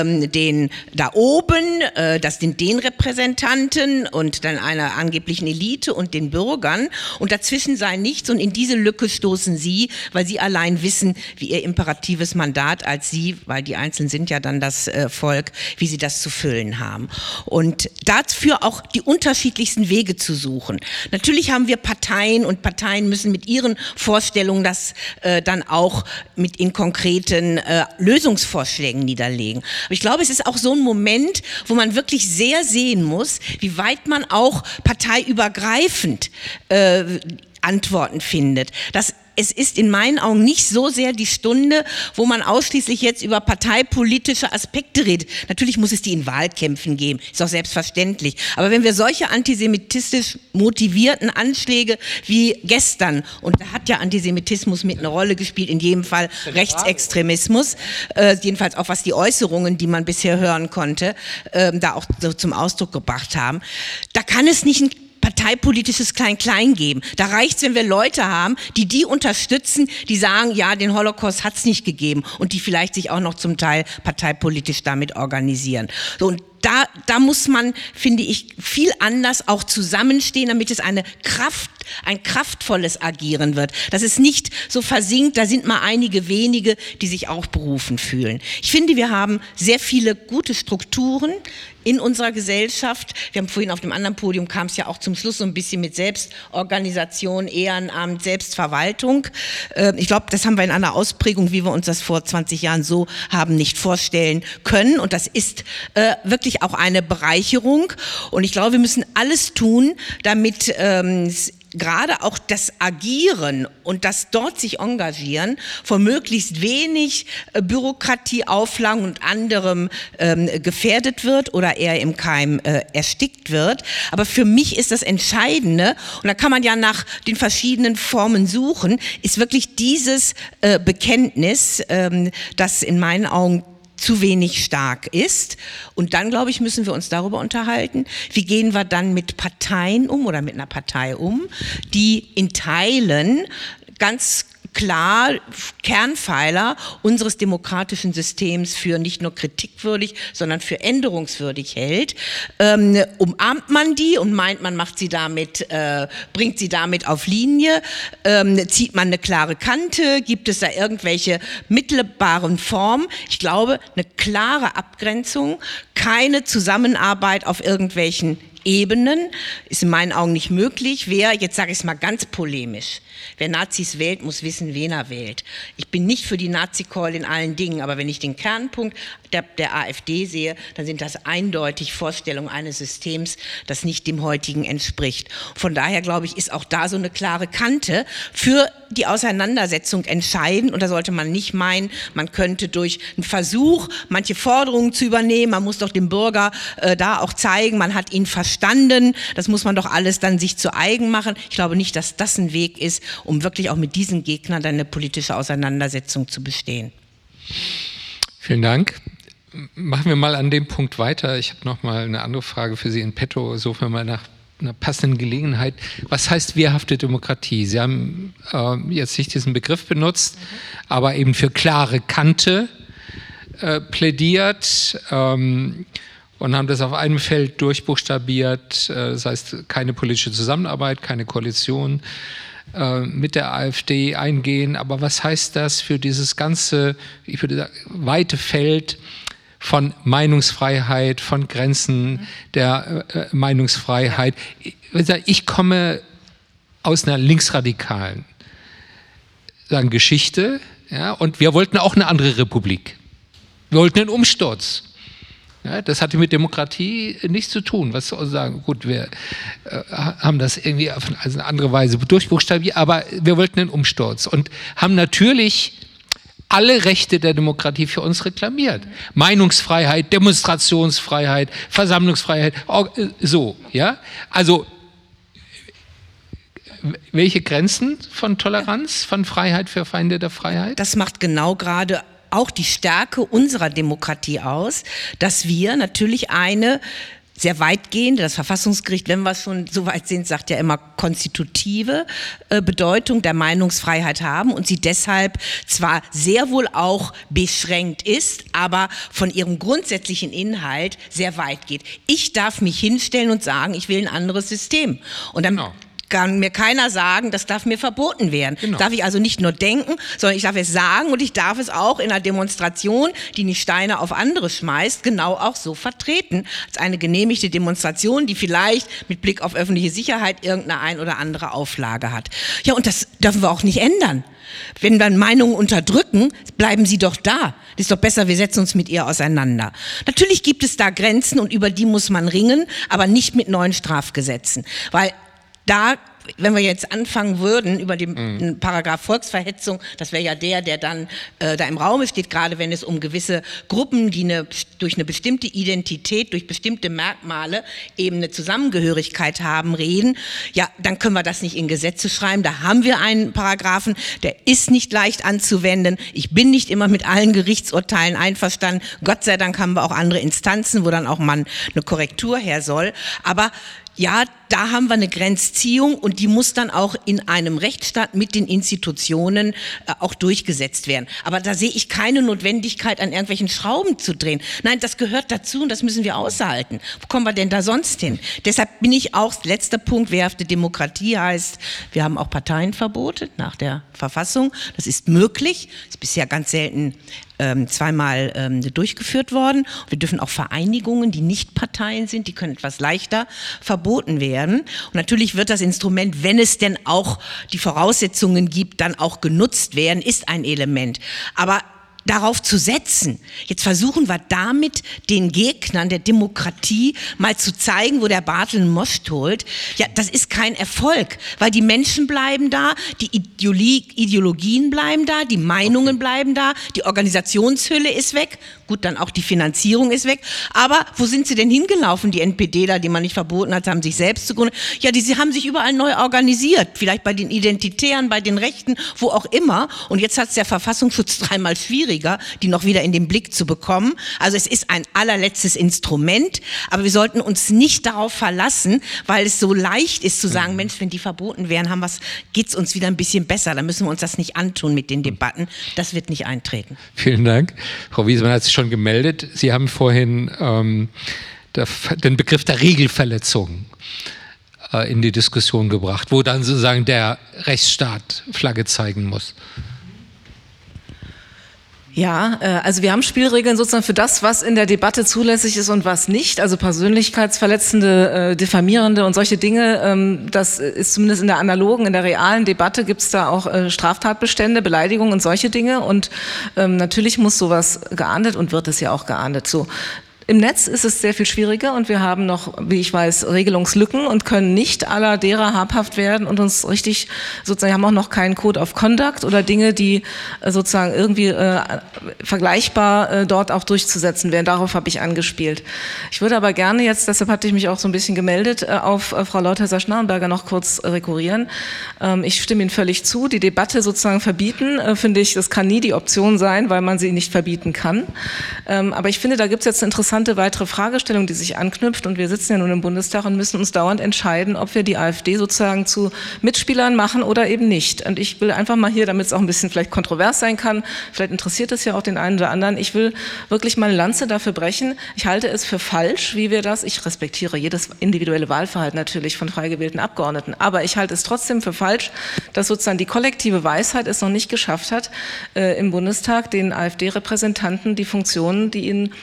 ähm, den da oben, äh, das sind den Repräsentanten und dann einer angeblichen Elite und den Bürgern und dazwischen sei nichts und in diese Lücke stoßen sie, weil sie allein wissen, wie ihr imperatives Mandat als sie, weil die Einzelnen sind ja dann das äh, Volk, wie sie das zu füllen haben. Und dafür auch die unterschiedlichsten Wege zu suchen. Natürlich haben wir Parteien und Parteien müssen mit ihren Vorstellungen das äh, dann auch mit in konkreten äh, Lösungsvorschlägen niederlegen. Aber ich glaube, es ist auch so ein Moment, wo man wirklich sehr sehen muss, wie weit man auch parteiübergreifend äh, Antworten findet. Das es ist in meinen Augen nicht so sehr die Stunde, wo man ausschließlich jetzt über parteipolitische Aspekte redet. Natürlich muss es die in Wahlkämpfen geben, ist auch selbstverständlich. Aber wenn wir solche antisemitistisch motivierten Anschläge wie gestern, und da hat ja Antisemitismus mit einer Rolle gespielt, in jedem Fall Rechtsextremismus, äh, jedenfalls auch was die Äußerungen, die man bisher hören konnte, äh, da auch so zum Ausdruck gebracht haben, da kann es nicht ein parteipolitisches Klein-Klein geben. Da reicht's, wenn wir Leute haben, die die unterstützen, die sagen, ja, den Holocaust hat's nicht gegeben und die vielleicht sich auch noch zum Teil parteipolitisch damit organisieren. So, und da, da muss man, finde ich, viel anders auch zusammenstehen, damit es eine Kraft, ein kraftvolles Agieren wird. Dass es nicht so versinkt, da sind mal einige wenige, die sich auch berufen fühlen. Ich finde, wir haben sehr viele gute Strukturen in unserer Gesellschaft. Wir haben vorhin auf dem anderen Podium kam es ja auch zum Schluss so ein bisschen mit Selbstorganisation, Ehrenamt, Selbstverwaltung. Ähm, ich glaube, das haben wir in einer Ausprägung, wie wir uns das vor 20 Jahren so haben, nicht vorstellen können. Und das ist äh, wirklich wirklich auch eine Bereicherung. Und ich glaube, wir müssen alles tun, damit ähm, gerade auch das Agieren und das dort sich engagieren von möglichst wenig äh, Bürokratie, Auflagen und anderem ähm, gefährdet wird oder eher im Keim äh, erstickt wird. Aber für mich ist das Entscheidende, und da kann man ja nach den verschiedenen Formen suchen, ist wirklich dieses äh, Bekenntnis, ähm, das in meinen Augen zu wenig stark ist. Und dann, glaube ich, müssen wir uns darüber unterhalten, wie gehen wir dann mit Parteien um oder mit einer Partei um, die in Teilen ganz klar Kernpfeiler unseres demokratischen Systems für nicht nur kritikwürdig, sondern für änderungswürdig hält, ähm, umarmt man die und meint, man macht sie damit, äh, bringt sie damit auf Linie, ähm, zieht man eine klare Kante, gibt es da irgendwelche mittelbaren Formen? Ich glaube, eine klare Abgrenzung, keine Zusammenarbeit auf irgendwelchen Ebenen ist in meinen Augen nicht möglich. Wer, jetzt sage ich es mal ganz polemisch, wer Nazis wählt, muss wissen, wen er wählt. Ich bin nicht für die Nazi-Call in allen Dingen, aber wenn ich den Kernpunkt der, der AfD sehe, dann sind das eindeutig Vorstellungen eines Systems, das nicht dem heutigen entspricht. Von daher glaube ich, ist auch da so eine klare Kante für die Auseinandersetzung entscheidend. Und da sollte man nicht meinen, man könnte durch einen Versuch, manche Forderungen zu übernehmen, man muss doch dem Bürger äh, da auch zeigen, man hat ihn verstanden. Das muss man doch alles dann sich zu eigen machen. Ich glaube nicht, dass das ein Weg ist, um wirklich auch mit diesen Gegnern dann eine politische Auseinandersetzung zu bestehen. Vielen Dank. Machen wir mal an dem Punkt weiter. Ich habe noch mal eine andere Frage für Sie in petto, suchen wir mal nach einer passenden Gelegenheit. Was heißt wehrhafte Demokratie? Sie haben äh, jetzt nicht diesen Begriff benutzt, mhm. aber eben für klare Kante äh, plädiert ähm, und haben das auf einem Feld durchbuchstabiert. Äh, das heißt, keine politische Zusammenarbeit, keine Koalition äh, mit der AfD eingehen. Aber was heißt das für dieses ganze, ich würde sagen, weite Feld von Meinungsfreiheit, von Grenzen der äh, Meinungsfreiheit? Ich komme aus einer linksradikalen Geschichte ja, und wir wollten auch eine andere Republik. Wir wollten einen Umsturz. Ja, das hatte mit Demokratie nichts zu tun. Was soll sagen? Gut, wir äh, haben das irgendwie auf eine andere Weise durchbuchstabiert, aber wir wollten einen Umsturz und haben natürlich alle Rechte der Demokratie für uns reklamiert. Meinungsfreiheit, Demonstrationsfreiheit, Versammlungsfreiheit, äh, so, ja. Also, welche Grenzen von Toleranz, von Freiheit für Feinde der Freiheit? Das macht genau gerade auch die Stärke unserer Demokratie aus, dass wir natürlich eine sehr weitgehende, das Verfassungsgericht, wenn wir schon so weit sind, sagt ja immer konstitutive äh, Bedeutung der Meinungsfreiheit haben und sie deshalb zwar sehr wohl auch beschränkt ist, aber von ihrem grundsätzlichen Inhalt sehr weit geht. Ich darf mich hinstellen und sagen, ich will ein anderes System. Und dann genau kann mir keiner sagen, das darf mir verboten werden. Genau. Darf ich also nicht nur denken, sondern ich darf es sagen und ich darf es auch in einer Demonstration, die nicht Steine auf andere schmeißt, genau auch so vertreten. Als eine genehmigte Demonstration, die vielleicht mit Blick auf öffentliche Sicherheit irgendeine ein oder andere Auflage hat. Ja, und das dürfen wir auch nicht ändern. Wenn wir Meinungen unterdrücken, bleiben sie doch da. Das ist doch besser, wir setzen uns mit ihr auseinander. Natürlich gibt es da Grenzen und über die muss man ringen, aber nicht mit neuen Strafgesetzen. Weil da wenn wir jetzt anfangen würden über den mhm. Paragraph Volksverhetzung, das wäre ja der, der dann äh, da im Raum steht, gerade wenn es um gewisse Gruppen, die eine, durch eine bestimmte Identität, durch bestimmte Merkmale eben eine Zusammengehörigkeit haben, reden, ja, dann können wir das nicht in Gesetze schreiben. Da haben wir einen Paragraphen, der ist nicht leicht anzuwenden. Ich bin nicht immer mit allen Gerichtsurteilen einverstanden. Gott sei Dank haben wir auch andere Instanzen, wo dann auch man eine Korrektur her soll. Aber ja, da haben wir eine Grenzziehung und die muss dann auch in einem Rechtsstaat mit den Institutionen äh, auch durchgesetzt werden. Aber da sehe ich keine Notwendigkeit, an irgendwelchen Schrauben zu drehen. Nein, das gehört dazu und das müssen wir aushalten. Wo kommen wir denn da sonst hin? Deshalb bin ich auch, letzter Punkt, wehrhafte Demokratie heißt, wir haben auch Parteienverbote nach der Verfassung. Das ist möglich, ist bisher ganz selten ähm, zweimal ähm, durchgeführt worden. Wir dürfen auch Vereinigungen, die nicht Parteien sind, die können etwas leichter verboten werden. Und natürlich wird das Instrument, wenn es denn auch die Voraussetzungen gibt, dann auch genutzt werden, ist ein Element. Aber darauf zu setzen. Jetzt versuchen wir damit den Gegnern der Demokratie mal zu zeigen, wo der Bartel einen Most holt. Ja, das ist kein Erfolg, weil die Menschen bleiben da, die Ideologien bleiben da, die Meinungen bleiben da, die Organisationshülle ist weg. Gut, dann auch die Finanzierung ist weg. Aber wo sind sie denn hingelaufen, die NPDler, die man nicht verboten hat, haben sich selbst zugrunde. Ja, die, sie haben sich überall neu organisiert. Vielleicht bei den Identitären, bei den Rechten, wo auch immer. Und jetzt hat es der Verfassungsschutz dreimal schwieriger, die noch wieder in den Blick zu bekommen. Also es ist ein allerletztes Instrument. Aber wir sollten uns nicht darauf verlassen, weil es so leicht ist zu sagen, Mensch, wenn die verboten wären, geht es uns wieder ein bisschen besser. Dann müssen wir uns das nicht antun mit den Debatten. Das wird nicht eintreten. Vielen Dank. Frau Wiesmann hat sich schon schon gemeldet. Sie haben vorhin ähm, der, den Begriff der Regelverletzung äh, in die Diskussion gebracht, wo dann sozusagen der Rechtsstaat Flagge zeigen muss. Ja, äh, also wir haben Spielregeln sozusagen für das, was in der Debatte zulässig ist und was nicht. Also persönlichkeitsverletzende, äh, diffamierende und solche Dinge. Ähm, das ist zumindest in der analogen, in der realen Debatte gibt es da auch äh, Straftatbestände, Beleidigungen und solche Dinge. Und ähm, natürlich muss sowas geahndet und wird es ja auch geahndet. So, im Netz ist es sehr viel schwieriger und wir haben noch, wie ich weiß, Regelungslücken und können nicht aller derer habhaft werden und uns richtig, sozusagen, haben auch noch keinen Code of Conduct oder Dinge, die äh, sozusagen irgendwie äh, vergleichbar äh, dort auch durchzusetzen wären. Darauf habe ich angespielt. Ich würde aber gerne jetzt, deshalb hatte ich mich auch so ein bisschen gemeldet, äh, auf äh, Frau Lauthäuser-Schnarrenberger noch kurz rekurrieren. Ähm, ich stimme Ihnen völlig zu. Die Debatte sozusagen verbieten, äh, finde ich, das kann nie die Option sein, weil man sie nicht verbieten kann. Ähm, aber ich finde, da gibt es jetzt interessante interessante weitere Fragestellung, die sich anknüpft. Und wir sitzen ja nun im Bundestag und müssen uns dauernd entscheiden, ob wir die AfD sozusagen zu Mitspielern machen oder eben nicht. Und ich will einfach mal hier, damit es auch ein bisschen vielleicht kontrovers sein kann, vielleicht interessiert es ja auch den einen oder anderen, ich will wirklich mal eine Lanze dafür brechen. Ich halte es für falsch, wie wir das, ich respektiere jedes individuelle Wahlverhalten natürlich von frei gewählten Abgeordneten, aber ich halte es trotzdem für falsch, dass sozusagen die kollektive Weisheit es noch nicht geschafft hat, äh, im Bundestag den AfD-Repräsentanten die Funktionen, die ihnen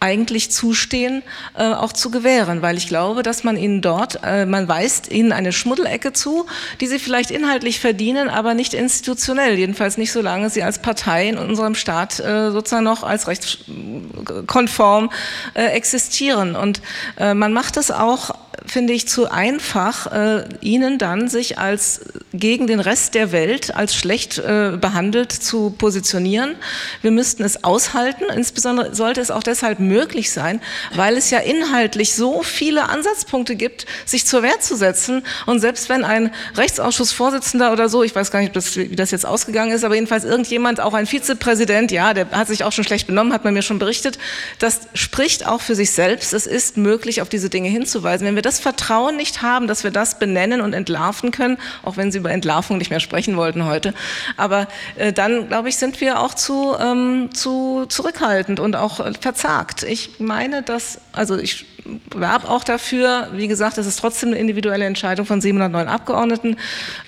eigentlich zustehen, äh, auch zu gewähren, weil ich glaube, dass man ihnen dort, äh, man weist ihnen eine Schmuddelecke zu, die sie vielleicht inhaltlich verdienen, aber nicht institutionell, jedenfalls nicht solange sie als Partei in unserem Staat äh, sozusagen noch als rechtskonform äh, existieren. Und äh, man macht es auch finde ich, zu einfach, äh, ihnen dann sich als gegen den Rest der Welt als schlecht äh, behandelt zu positionieren. Wir müssten es aushalten. Insbesondere sollte es auch deshalb möglich sein, weil es ja inhaltlich so viele Ansatzpunkte gibt, sich zur Wehr zu setzen. Und selbst wenn ein Rechtsausschussvorsitzender oder so, ich weiß gar nicht, wie das jetzt ausgegangen ist, aber jedenfalls irgendjemand, auch ein Vizepräsident, ja, der hat sich auch schon schlecht benommen, hat man mir schon berichtet, das spricht auch für sich selbst. Es ist möglich, auf diese Dinge hinzuweisen. Wenn wir das Vertrauen nicht haben, dass wir das benennen und entlarven können, auch wenn Sie über Entlarvung nicht mehr sprechen wollten heute, aber äh, dann, glaube ich, sind wir auch zu, ähm, zu zurückhaltend und auch äh, verzagt. Ich meine, dass, also ich werbe auch dafür. Wie gesagt, es ist trotzdem eine individuelle Entscheidung von 709 Abgeordneten.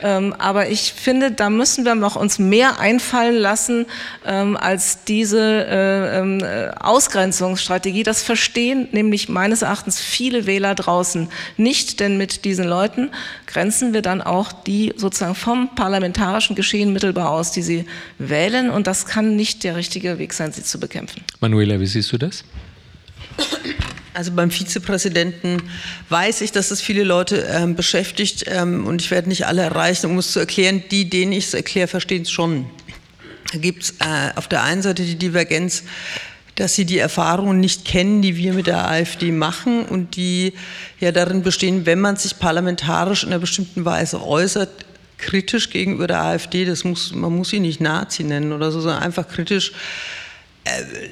Ähm, aber ich finde, da müssen wir noch uns mehr einfallen lassen ähm, als diese äh, äh, Ausgrenzungsstrategie. Das verstehen nämlich meines Erachtens viele Wähler draußen nicht, denn mit diesen Leuten grenzen wir dann auch die sozusagen vom parlamentarischen Geschehen mittelbar aus, die sie wählen. Und das kann nicht der richtige Weg sein, sie zu bekämpfen. Manuela, wie siehst du das? Also beim Vizepräsidenten weiß ich, dass es viele Leute ähm, beschäftigt ähm, und ich werde nicht alle erreichen, um es zu erklären. Die, denen ich es erkläre, verstehen es schon. Da gibt es äh, auf der einen Seite die Divergenz, dass sie die Erfahrungen nicht kennen, die wir mit der AfD machen und die ja darin bestehen, wenn man sich parlamentarisch in einer bestimmten Weise äußert, kritisch gegenüber der AfD, das muss, man muss sie nicht Nazi nennen oder so, sondern einfach kritisch,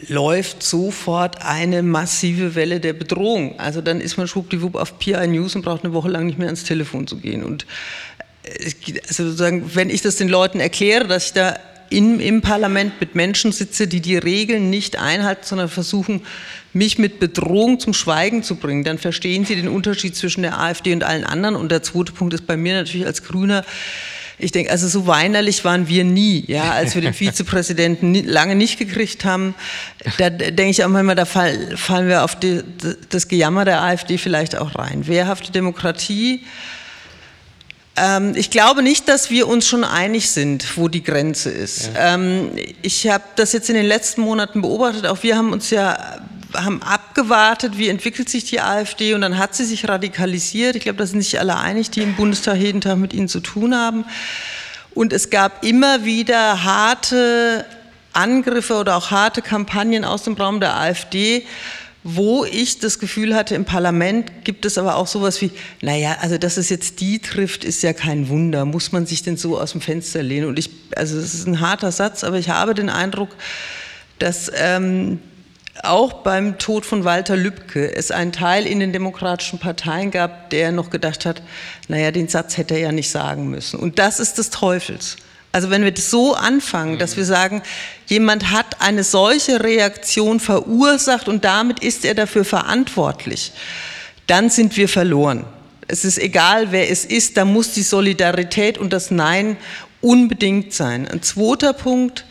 läuft sofort eine massive Welle der Bedrohung. Also dann ist man schwuppdiwupp auf PI News und braucht eine Woche lang nicht mehr ans Telefon zu gehen. Und äh, also sozusagen, wenn ich das den Leuten erkläre, dass ich da in, im Parlament mit Menschen sitze, die die Regeln nicht einhalten, sondern versuchen, mich mit Bedrohung zum Schweigen zu bringen, dann verstehen sie den Unterschied zwischen der AfD und allen anderen. Und der zweite Punkt ist bei mir natürlich als Grüner, ich denke, also so weinerlich waren wir nie, ja, als wir den Vizepräsidenten lange nicht gekriegt haben. Da denke ich auch manchmal, da fallen wir auf die, das Gejammer der AfD vielleicht auch rein. Wehrhafte Demokratie. Ähm, ich glaube nicht, dass wir uns schon einig sind, wo die Grenze ist. Ja. Ähm, ich habe das jetzt in den letzten Monaten beobachtet. Auch wir haben uns ja haben abgewartet, wie entwickelt sich die AfD und dann hat sie sich radikalisiert. Ich glaube, da sind sich alle einig, die im Bundestag jeden Tag mit ihnen zu tun haben. Und es gab immer wieder harte Angriffe oder auch harte Kampagnen aus dem Raum der AfD, wo ich das Gefühl hatte, im Parlament gibt es aber auch sowas wie, naja, also dass es jetzt die trifft, ist ja kein Wunder. Muss man sich denn so aus dem Fenster lehnen? Und ich, also es ist ein harter Satz, aber ich habe den Eindruck, dass ähm, auch beim Tod von Walter Lübcke es einen Teil in den demokratischen Parteien gab, der noch gedacht hat, naja, den Satz hätte er ja nicht sagen müssen. Und das ist des Teufels. Also wenn wir das so anfangen, dass wir sagen, jemand hat eine solche Reaktion verursacht und damit ist er dafür verantwortlich, dann sind wir verloren. Es ist egal, wer es ist, da muss die Solidarität und das Nein unbedingt sein. Ein zweiter Punkt,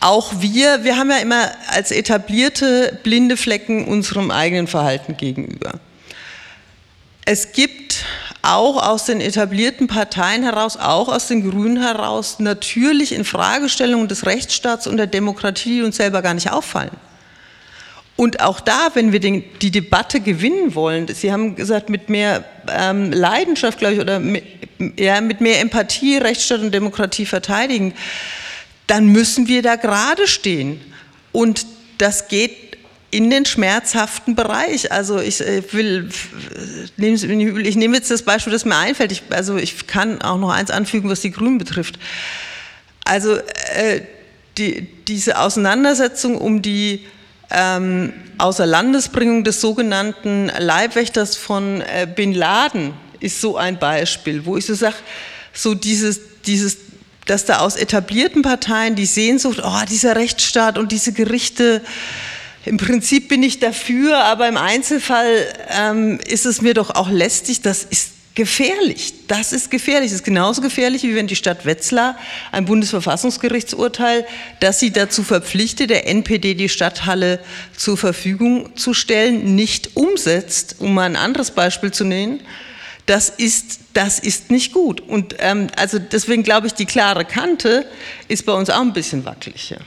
auch wir, wir haben ja immer als etablierte blinde Flecken unserem eigenen Verhalten gegenüber. Es gibt auch aus den etablierten Parteien heraus, auch aus den Grünen heraus, natürlich in Fragestellungen des Rechtsstaats und der Demokratie, die uns selber gar nicht auffallen. Und auch da, wenn wir den, die Debatte gewinnen wollen, Sie haben gesagt, mit mehr ähm, Leidenschaft, glaube ich, oder mit, ja, mit mehr Empathie Rechtsstaat und Demokratie verteidigen, dann müssen wir da gerade stehen. Und das geht in den schmerzhaften Bereich. Also ich äh, will, ich nehme jetzt das Beispiel, das mir einfällt. Ich, also ich kann auch noch eins anfügen, was die Grünen betrifft. Also äh, die, diese Auseinandersetzung um die ähm, Außerlandesbringung des sogenannten Leibwächters von äh, Bin Laden ist so ein Beispiel, wo ich so sage, so dieses, dieses, dass da aus etablierten Parteien die Sehnsucht, oh, dieser Rechtsstaat und diese Gerichte, im Prinzip bin ich dafür, aber im Einzelfall ähm, ist es mir doch auch lästig, das ist gefährlich. Das ist gefährlich. Das ist genauso gefährlich, wie wenn die Stadt Wetzlar ein Bundesverfassungsgerichtsurteil, das sie dazu verpflichtet, der NPD die Stadthalle zur Verfügung zu stellen, nicht umsetzt, um mal ein anderes Beispiel zu nennen. Das ist, das ist nicht gut. Und ähm, also deswegen glaube ich, die klare Kante ist bei uns auch ein bisschen wackelig. Ja.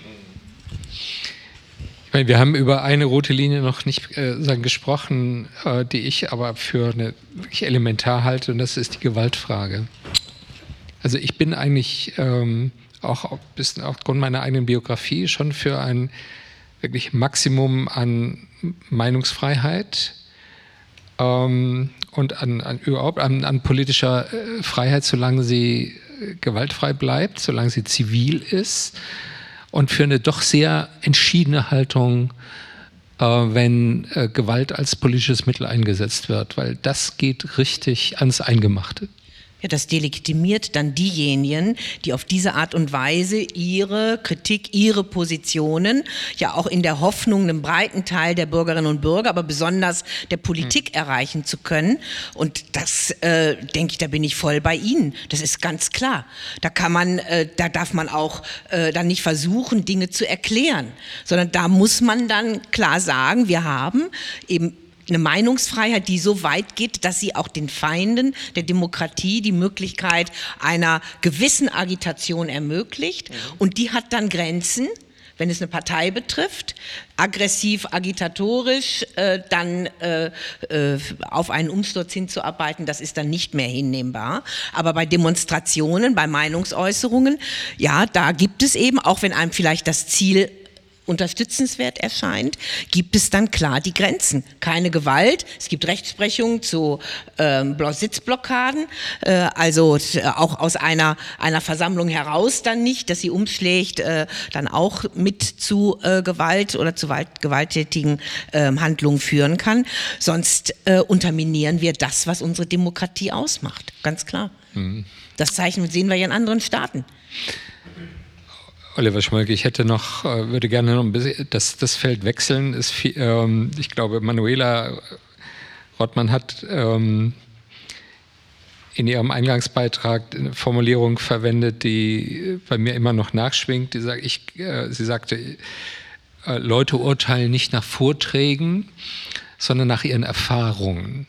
Ich meine, wir haben über eine rote Linie noch nicht äh, gesprochen, äh, die ich aber für eine wirklich elementar halte, und das ist die Gewaltfrage. Also ich bin eigentlich ähm, auch ein aufgrund meiner eigenen Biografie schon für ein wirklich Maximum an Meinungsfreiheit ähm, und an, an überhaupt an, an politischer äh, Freiheit, solange sie äh, gewaltfrei bleibt, solange sie zivil ist und für eine doch sehr entschiedene Haltung, äh, wenn äh, Gewalt als politisches Mittel eingesetzt wird, weil das geht richtig ans Eingemachte. Ja, das delegitimiert dann diejenigen, die auf diese Art und Weise ihre Kritik, ihre Positionen, ja auch in der Hoffnung, einen breiten Teil der Bürgerinnen und Bürger, aber besonders der Politik mhm. erreichen zu können. Und das, äh, denke ich, da bin ich voll bei Ihnen. Das ist ganz klar. Da kann man, äh, da darf man auch äh, dann nicht versuchen, Dinge zu erklären, sondern da muss man dann klar sagen, wir haben eben eine Meinungsfreiheit, die so weit geht, dass sie auch den Feinden der Demokratie die Möglichkeit einer gewissen Agitation ermöglicht. Mhm. Und die hat dann Grenzen wenn es eine Partei betrifft, aggressiv, agitatorisch, äh, dann äh, äh, auf einen Umsturz hinzuarbeiten, das ist dann nicht mehr hinnehmbar. Aber bei Demonstrationen, bei Meinungsäußerungen, ja, da gibt es eben, auch wenn einem vielleicht das Ziel unterstützenswert erscheint, gibt es dann klar die Grenzen. Keine Gewalt, es gibt Rechtsprechung zu ähm, Sitzblockaden, äh, also äh, auch aus einer, einer Versammlung heraus dann nicht, dass sie umschlägt, äh, dann auch mit zu äh, Gewalt oder zu gewalttätigen ähm, Handlungen führen kann. Sonst äh, unterminieren wir das, was unsere Demokratie ausmacht, ganz klar. Mhm. Das Zeichen sehen wir ja in anderen Staaten. Oliver Schmolke, ich hätte noch, äh, würde gerne noch ein bisschen das, das Feld wechseln. Ist viel, ähm, ich glaube, Manuela Rottmann hat ähm, in ihrem Eingangsbeitrag eine Formulierung verwendet, die bei mir immer noch nachschwingt. Die sagt, ich, äh, sie sagte, äh, Leute urteilen nicht nach Vorträgen, sondern nach ihren Erfahrungen.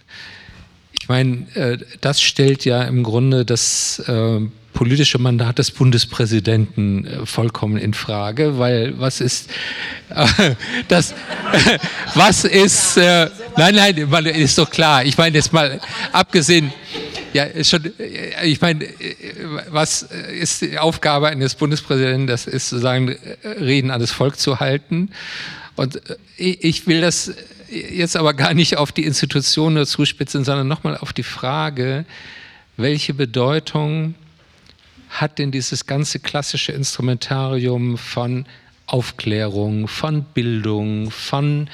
Ich meine, äh, das stellt ja im Grunde das äh, politische Mandat des Bundespräsidenten äh, vollkommen in Frage, weil was ist äh, das was ist äh, nein nein ist doch klar. Ich meine jetzt mal abgesehen ja schon äh, ich meine äh, was ist die Aufgabe eines Bundespräsidenten das ist sozusagen Reden an das Volk zu halten? Und ich will das jetzt aber gar nicht auf die Institutionen zuspitzen sondern nochmal auf die Frage welche Bedeutung hat denn dieses ganze klassische Instrumentarium von Aufklärung, von Bildung, von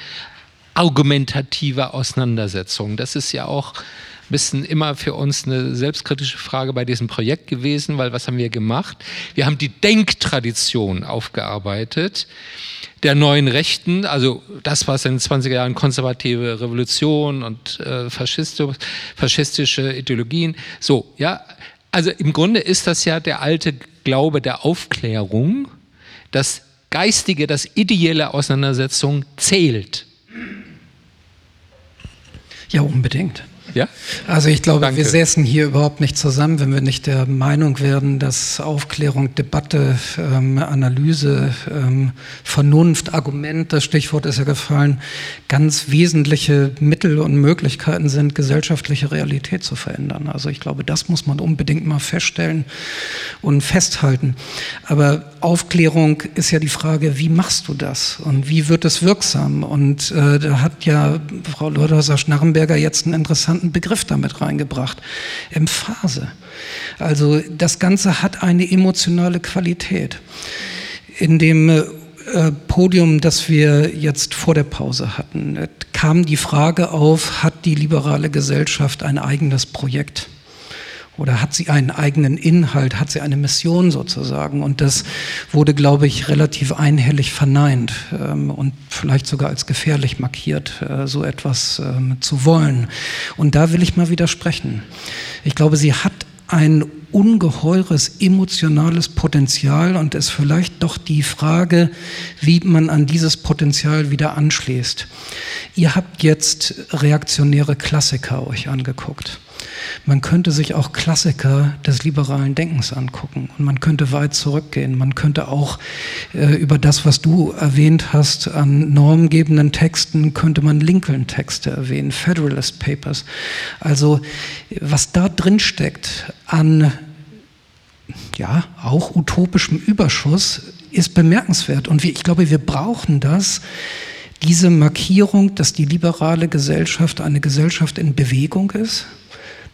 argumentativer Auseinandersetzung. Das ist ja auch ein bisschen immer für uns eine selbstkritische Frage bei diesem Projekt gewesen, weil was haben wir gemacht? Wir haben die Denktradition aufgearbeitet der neuen Rechten, also das, was in den 20er Jahren konservative Revolution und äh, faschistische Ideologien, so, ja, also im Grunde ist das ja der alte Glaube der Aufklärung, dass geistige, das ideelle Auseinandersetzung zählt. Ja, unbedingt. Ja? Also ich glaube, Danke. wir säßen hier überhaupt nicht zusammen, wenn wir nicht der Meinung werden, dass Aufklärung, Debatte, ähm, Analyse, ähm, Vernunft, Argument, das Stichwort ist ja gefallen, ganz wesentliche Mittel und Möglichkeiten sind, gesellschaftliche Realität zu verändern. Also ich glaube, das muss man unbedingt mal feststellen und festhalten. Aber Aufklärung ist ja die Frage, wie machst du das und wie wird es wirksam? Und äh, da hat ja Frau Lörder-Schnarrenberger jetzt einen interessanten Begriff damit reingebracht. Emphase. Also das Ganze hat eine emotionale Qualität. In dem äh, Podium, das wir jetzt vor der Pause hatten, äh, kam die Frage auf, hat die liberale Gesellschaft ein eigenes Projekt? Oder hat sie einen eigenen Inhalt, hat sie eine Mission sozusagen? Und das wurde, glaube ich, relativ einhellig verneint ähm, und vielleicht sogar als gefährlich markiert, äh, so etwas ähm, zu wollen. Und da will ich mal widersprechen. Ich glaube, sie hat ein ungeheures emotionales Potenzial und ist vielleicht doch die Frage, wie man an dieses Potenzial wieder anschließt. Ihr habt jetzt reaktionäre Klassiker euch angeguckt. Man könnte sich auch Klassiker des liberalen Denkens angucken und man könnte weit zurückgehen. Man könnte auch äh, über das, was du erwähnt hast, an normgebenden Texten, könnte man Lincoln-Texte erwähnen, Federalist Papers. Also was da drin steckt an ja, auch utopischem Überschuss ist bemerkenswert. Und wir, ich glaube, wir brauchen das, diese Markierung, dass die liberale Gesellschaft eine Gesellschaft in Bewegung ist,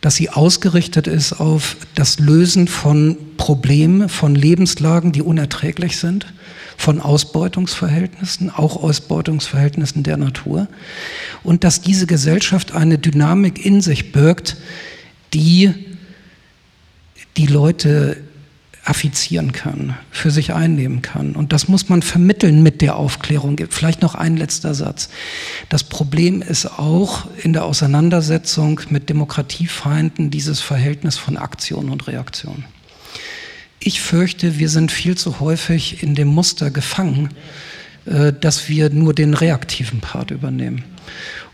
dass sie ausgerichtet ist auf das Lösen von Problemen, von Lebenslagen, die unerträglich sind, von Ausbeutungsverhältnissen, auch Ausbeutungsverhältnissen der Natur. Und dass diese Gesellschaft eine Dynamik in sich birgt, die die Leute affizieren kann, für sich einnehmen kann. Und das muss man vermitteln mit der Aufklärung. Vielleicht noch ein letzter Satz. Das Problem ist auch in der Auseinandersetzung mit Demokratiefeinden dieses Verhältnis von Aktion und Reaktion. Ich fürchte, wir sind viel zu häufig in dem Muster gefangen, äh, dass wir nur den reaktiven Part übernehmen.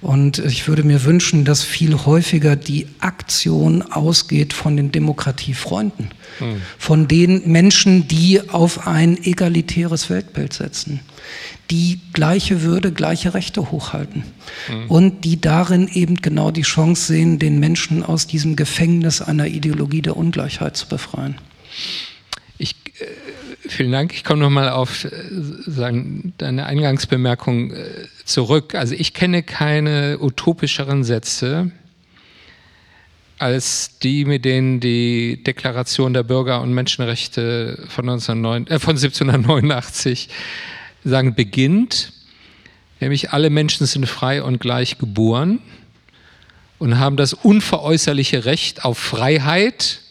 Und ich würde mir wünschen, dass viel häufiger die Aktion ausgeht von den Demokratiefreunden, hm. von den Menschen, die auf ein egalitäres Weltbild setzen, die gleiche Würde, gleiche Rechte hochhalten hm. und die darin eben genau die Chance sehen, den Menschen aus diesem Gefängnis einer Ideologie der Ungleichheit zu befreien. Vielen Dank. Ich komme nochmal auf äh, deine Eingangsbemerkung äh, zurück. Also ich kenne keine utopischeren Sätze als die, mit denen die Deklaration der Bürger- und Menschenrechte von, 1909, äh, von 1789 sagen, beginnt. Nämlich alle Menschen sind frei und gleich geboren und haben das unveräußerliche Recht auf Freiheit,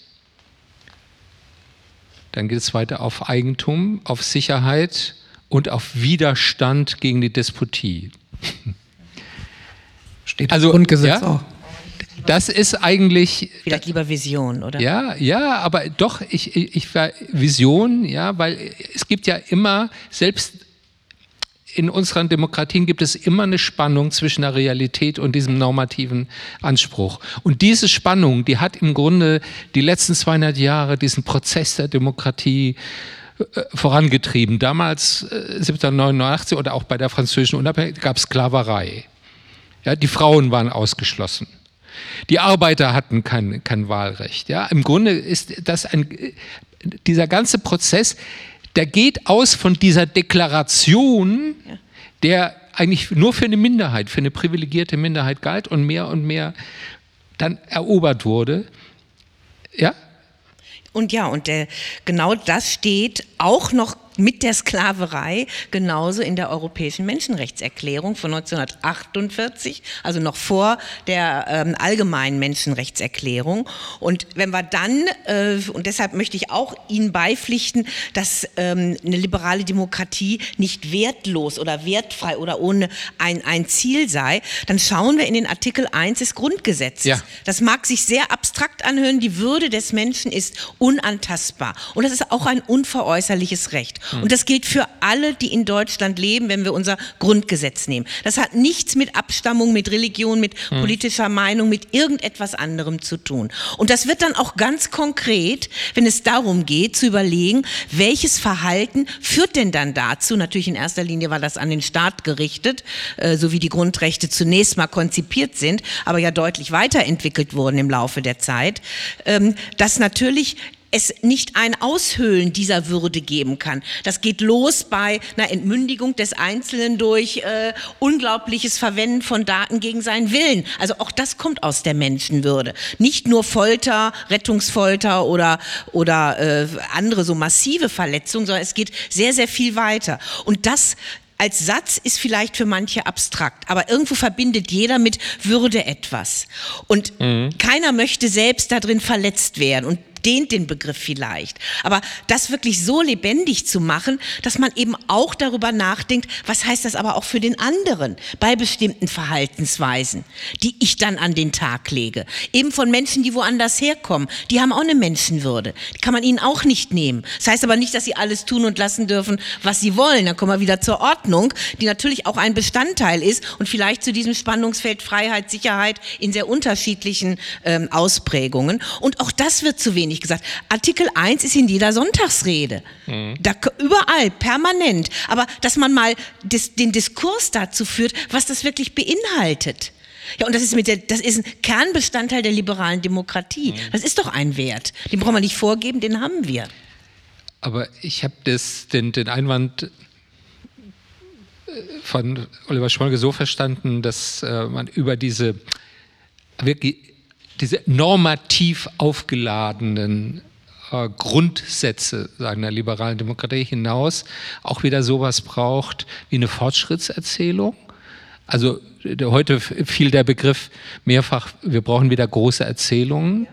dann geht es weiter auf Eigentum, auf Sicherheit und auf Widerstand gegen die Despotie. Steht also, im Grundgesetz ja, auch. Das ist eigentlich. Vielleicht lieber Vision, oder? Ja, ja, aber doch, ich, ich, ich war Vision, ja, weil es gibt ja immer, selbst in unseren Demokratien gibt es immer eine Spannung zwischen der Realität und diesem normativen Anspruch. Und diese Spannung, die hat im Grunde die letzten 200 Jahre diesen Prozess der Demokratie äh, vorangetrieben. Damals, äh, 1789 oder auch bei der französischen Unabhängigkeit, gab es Sklaverei. Ja, die Frauen waren ausgeschlossen. Die Arbeiter hatten kein, kein Wahlrecht. Ja, Im Grunde ist das ein, dieser ganze Prozess, der geht aus von dieser Deklaration, der eigentlich nur für eine Minderheit, für eine privilegierte Minderheit galt und mehr und mehr dann erobert wurde. Ja? Und ja, und der, genau das steht auch noch mit der Sklaverei genauso in der Europäischen Menschenrechtserklärung von 1948, also noch vor der ähm, allgemeinen Menschenrechtserklärung. Und wenn wir dann, äh, und deshalb möchte ich auch Ihnen beipflichten, dass ähm, eine liberale Demokratie nicht wertlos oder wertfrei oder ohne ein, ein Ziel sei, dann schauen wir in den Artikel 1 des Grundgesetzes. Ja. Das mag sich sehr abstrakt anhören, die Würde des Menschen ist unantastbar. Und das ist auch ein unveräußerliches Recht. Mhm. Und das gilt für alle, die in Deutschland leben, wenn wir unser Grundgesetz nehmen. Das hat nichts mit Abstammung, mit Religion, mit mhm. politischer Meinung, mit irgendetwas anderem zu tun. Und das wird dann auch ganz konkret, wenn es darum geht, zu überlegen, welches Verhalten führt denn dann dazu, natürlich in erster Linie war das an den Staat gerichtet, äh, so wie die Grundrechte zunächst mal konzipiert sind, aber ja deutlich weiterentwickelt wurden im Laufe der Zeit, ähm, dass natürlich es nicht ein Aushöhlen dieser Würde geben kann. Das geht los bei einer Entmündigung des Einzelnen durch äh, unglaubliches Verwenden von Daten gegen seinen Willen. Also auch das kommt aus der Menschenwürde. Nicht nur Folter, Rettungsfolter oder, oder äh, andere so massive Verletzungen, sondern es geht sehr, sehr viel weiter. Und das als Satz ist vielleicht für manche abstrakt, aber irgendwo verbindet jeder mit Würde etwas. Und mhm. keiner möchte selbst darin verletzt werden. Und dehnt den Begriff vielleicht. Aber das wirklich so lebendig zu machen, dass man eben auch darüber nachdenkt, was heißt das aber auch für den anderen bei bestimmten Verhaltensweisen, die ich dann an den Tag lege. Eben von Menschen, die woanders herkommen, die haben auch eine Menschenwürde. Die kann man ihnen auch nicht nehmen. Das heißt aber nicht, dass sie alles tun und lassen dürfen, was sie wollen. Dann kommen wir wieder zur Ordnung, die natürlich auch ein Bestandteil ist und vielleicht zu diesem Spannungsfeld Freiheit, Sicherheit in sehr unterschiedlichen ähm, Ausprägungen. Und auch das wird zu wenig wenig gesagt. Artikel 1 ist in jeder Sonntagsrede. Mhm. Da, überall, permanent. Aber dass man mal des, den Diskurs dazu führt, was das wirklich beinhaltet. Ja, und das ist, mit der, das ist ein Kernbestandteil der liberalen Demokratie. Mhm. Das ist doch ein Wert. Den brauchen wir nicht vorgeben, den haben wir. Aber ich habe den, den Einwand äh, von Oliver Schmolke so verstanden, dass äh, man über diese wirklich diese normativ aufgeladenen äh, Grundsätze sagen der liberalen Demokratie hinaus auch wieder sowas braucht wie eine Fortschrittserzählung. Also heute fiel der Begriff mehrfach, wir brauchen wieder große Erzählungen,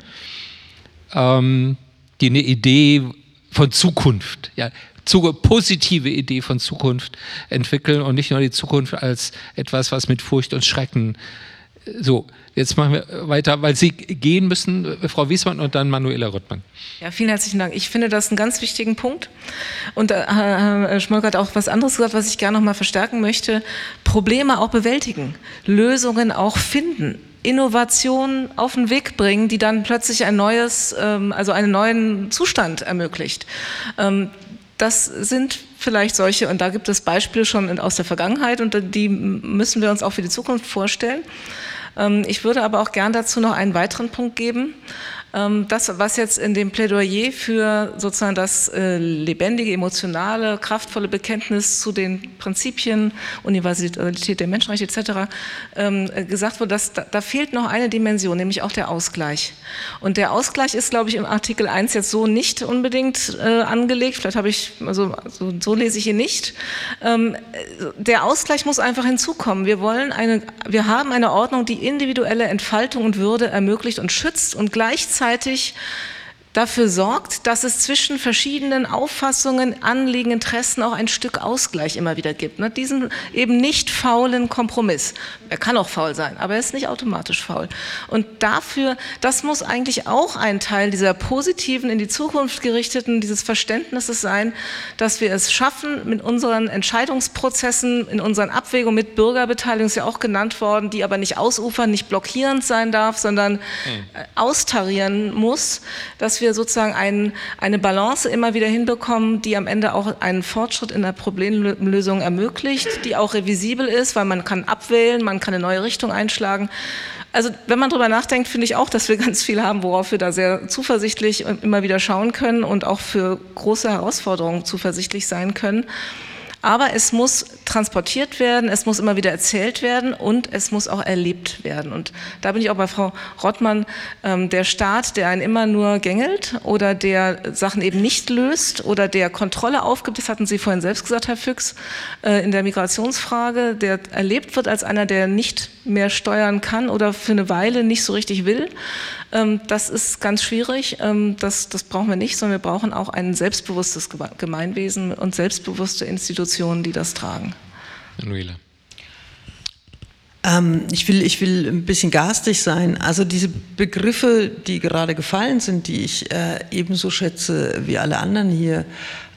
ähm, die eine Idee von Zukunft, ja, zu, positive Idee von Zukunft entwickeln und nicht nur die Zukunft als etwas, was mit Furcht und Schrecken so, jetzt machen wir weiter, weil Sie gehen müssen, Frau Wiesmann und dann Manuela Rüttmann. Ja, vielen herzlichen Dank. Ich finde das einen ganz wichtigen Punkt. Und äh, Herr Schmolk hat auch was anderes gesagt, was ich gerne noch mal verstärken möchte. Probleme auch bewältigen, Lösungen auch finden. Innovationen auf den Weg bringen, die dann plötzlich ein neues, ähm, also einen neuen Zustand ermöglicht. Ähm, das sind vielleicht solche, und da gibt es Beispiele schon aus der Vergangenheit und die müssen wir uns auch für die Zukunft vorstellen. Ähm, ich würde aber auch gern dazu noch einen weiteren Punkt geben. Ähm, das, was jetzt in dem Plädoyer für sozusagen das äh, lebendige, emotionale, kraftvolle Bekenntnis zu den Prinzipien, Universalität der Menschenrechte etc. Ähm, gesagt wurde, dass, da, fehlt noch eine Dimension, nämlich auch der Ausgleich. Und der Ausgleich ist, glaube ich, im Artikel 1 jetzt so nicht unbedingt äh, angelegt. Vielleicht habe ich, also so, so, lese ich ihn nicht. Ähm, der Ausgleich muss einfach hinzukommen. Wir wollen eine, wir haben eine Ordnung, die individuelle Entfaltung und Würde ermöglicht und schützt und gleichzeitig gleichzeitig dafür sorgt, dass es zwischen verschiedenen Auffassungen, Anliegen, Interessen auch ein Stück Ausgleich immer wieder gibt. Ne? Diesen eben nicht faulen Kompromiss. Er kann auch faul sein, aber er ist nicht automatisch faul. Und dafür, das muss eigentlich auch ein Teil dieser positiven, in die Zukunft gerichteten, dieses Verständnisses sein, dass wir es schaffen, mit unseren Entscheidungsprozessen, in unseren Abwägungen mit Bürgerbeteiligung, ist ja auch genannt worden, die aber nicht ausufern, nicht blockierend sein darf, sondern mhm. austarieren muss, dass wir wir sozusagen ein, eine Balance immer wieder hinbekommen, die am Ende auch einen Fortschritt in der Problemlösung ermöglicht, die auch revisibel ist, weil man kann abwählen, man kann eine neue Richtung einschlagen. Also wenn man darüber nachdenkt, finde ich auch, dass wir ganz viel haben, worauf wir da sehr zuversichtlich immer wieder schauen können und auch für große Herausforderungen zuversichtlich sein können. Aber es muss transportiert werden, es muss immer wieder erzählt werden und es muss auch erlebt werden. Und da bin ich auch bei Frau Rottmann, ähm, der Staat, der einen immer nur gängelt oder der Sachen eben nicht löst oder der Kontrolle aufgibt, das hatten Sie vorhin selbst gesagt, Herr Füchs, äh, in der Migrationsfrage, der erlebt wird als einer, der nicht mehr steuern kann oder für eine Weile nicht so richtig will. Ähm, das ist ganz schwierig. Ähm, das, das brauchen wir nicht, sondern wir brauchen auch ein selbstbewusstes Gemeinwesen und selbstbewusste Institutionen, die das tragen. Manuela. Ähm, ich, will, ich will ein bisschen garstig sein. Also diese Begriffe, die gerade gefallen sind, die ich äh, ebenso schätze wie alle anderen hier,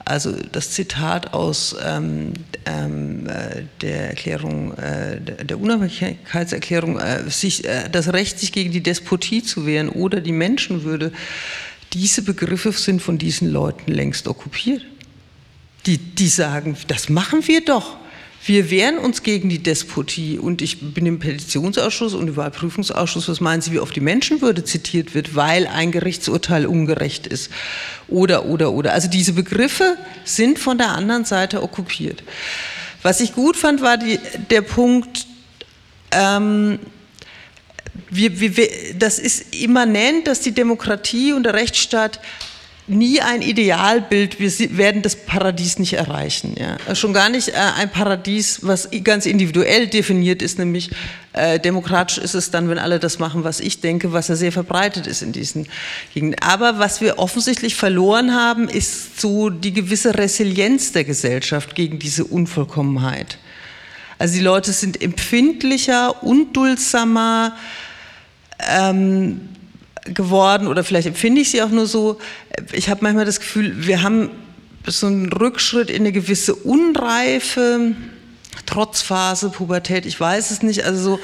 also das Zitat aus ähm, ähm, äh, der Erklärung, äh, der Unabhängigkeitserklärung, äh, sich, äh, das Recht, sich gegen die Despotie zu wehren oder die Menschenwürde, diese Begriffe sind von diesen Leuten längst okkupiert. Die, die sagen, das machen wir doch. Wir wehren uns gegen die Despotie und ich bin im Petitionsausschuss und im Wahlprüfungsausschuss, was meinen Sie, wie oft die Menschenwürde zitiert wird, weil ein Gerichtsurteil ungerecht ist oder, oder, oder. Also diese Begriffe sind von der anderen Seite okkupiert. Was ich gut fand, war die, der Punkt, ähm, wir, wir, das ist immanent, dass die Demokratie und der Rechtsstaat nie ein Idealbild, wir werden das Paradies nicht erreichen. Ja. Schon gar nicht äh, ein Paradies, was ganz individuell definiert ist, nämlich äh, demokratisch ist es dann, wenn alle das machen, was ich denke, was ja sehr verbreitet ist in diesen Gegenden. Aber was wir offensichtlich verloren haben, ist so die gewisse Resilienz der Gesellschaft gegen diese Unvollkommenheit. Also die Leute sind empfindlicher, unduldsamer, ähm, geworden oder vielleicht empfinde ich sie auch nur so. Ich habe manchmal das Gefühl, wir haben so einen Rückschritt in eine gewisse Unreife, Trotzphase, Pubertät, ich weiß es nicht. Also so,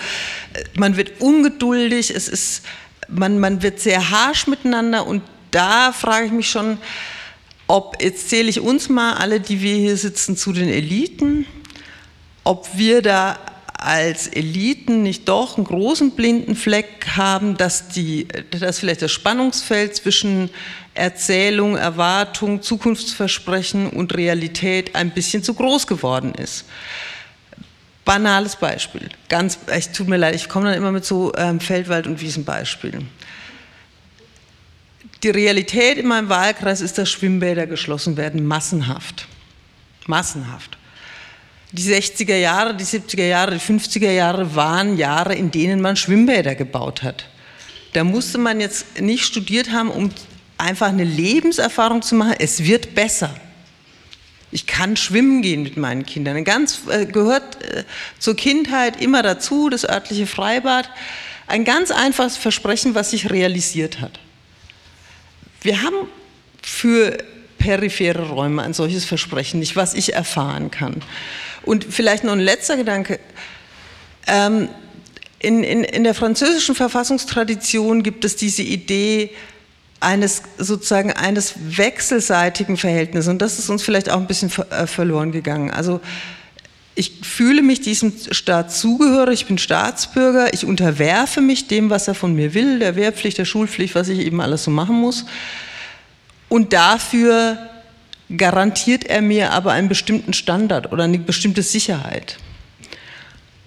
man wird ungeduldig, es ist, man, man wird sehr harsch miteinander und da frage ich mich schon, ob, jetzt zähle ich uns mal alle, die wir hier sitzen, zu den Eliten, ob wir da als Eliten nicht doch einen großen blinden Fleck haben, dass, die, dass vielleicht das Spannungsfeld zwischen Erzählung, Erwartung, Zukunftsversprechen und Realität ein bisschen zu groß geworden ist. Banales Beispiel. Ganz, es tut mir leid, ich komme dann immer mit so ähm, Feldwald- und Wiesenbeispielen. Die Realität in meinem Wahlkreis ist, dass Schwimmbäder geschlossen werden, massenhaft. Massenhaft die 60er Jahre, die 70er Jahre, die 50er Jahre waren Jahre, in denen man Schwimmbäder gebaut hat. Da musste man jetzt nicht studiert haben, um einfach eine Lebenserfahrung zu machen. Es wird besser. Ich kann schwimmen gehen mit meinen Kindern. Ganz äh, gehört äh, zur Kindheit immer dazu, das örtliche Freibad. Ein ganz einfaches Versprechen, was sich realisiert hat. Wir haben für periphere Räume ein solches Versprechen nicht, was ich erfahren kann. Und vielleicht noch ein letzter Gedanke. Ähm, in, in, in der französischen Verfassungstradition gibt es diese Idee eines sozusagen eines wechselseitigen Verhältnisses und das ist uns vielleicht auch ein bisschen äh, verloren gegangen. Also ich fühle mich diesem Staat zugehörig, ich bin Staatsbürger, ich unterwerfe mich dem, was er von mir will, der Wehrpflicht, der Schulpflicht, was ich eben alles so machen muss. Und dafür garantiert er mir aber einen bestimmten Standard oder eine bestimmte Sicherheit.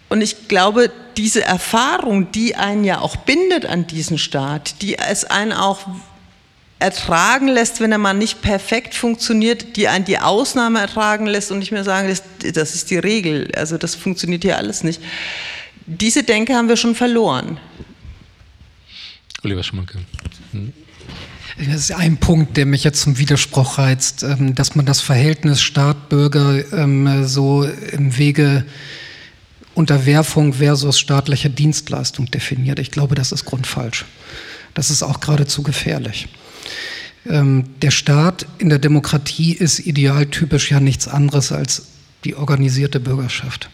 Und ich glaube, diese Erfahrung, die einen ja auch bindet an diesen Staat, die es einen auch ertragen lässt, wenn er mal nicht perfekt funktioniert, die einen die Ausnahme ertragen lässt und nicht mehr sagen, das, das ist die Regel, also das funktioniert hier alles nicht. Diese Denke haben wir schon verloren. Oliver Schmolke. Hm. Das ist ein Punkt, der mich jetzt zum Widerspruch reizt, ähm, dass man das Verhältnis Staat-Bürger ähm, so im Wege Unterwerfung versus staatlicher Dienstleistung definiert. Ich glaube, das ist grundfalsch. Das ist auch geradezu gefährlich. Ähm, der Staat in der Demokratie ist idealtypisch ja nichts anderes als die organisierte Bürgerschaft.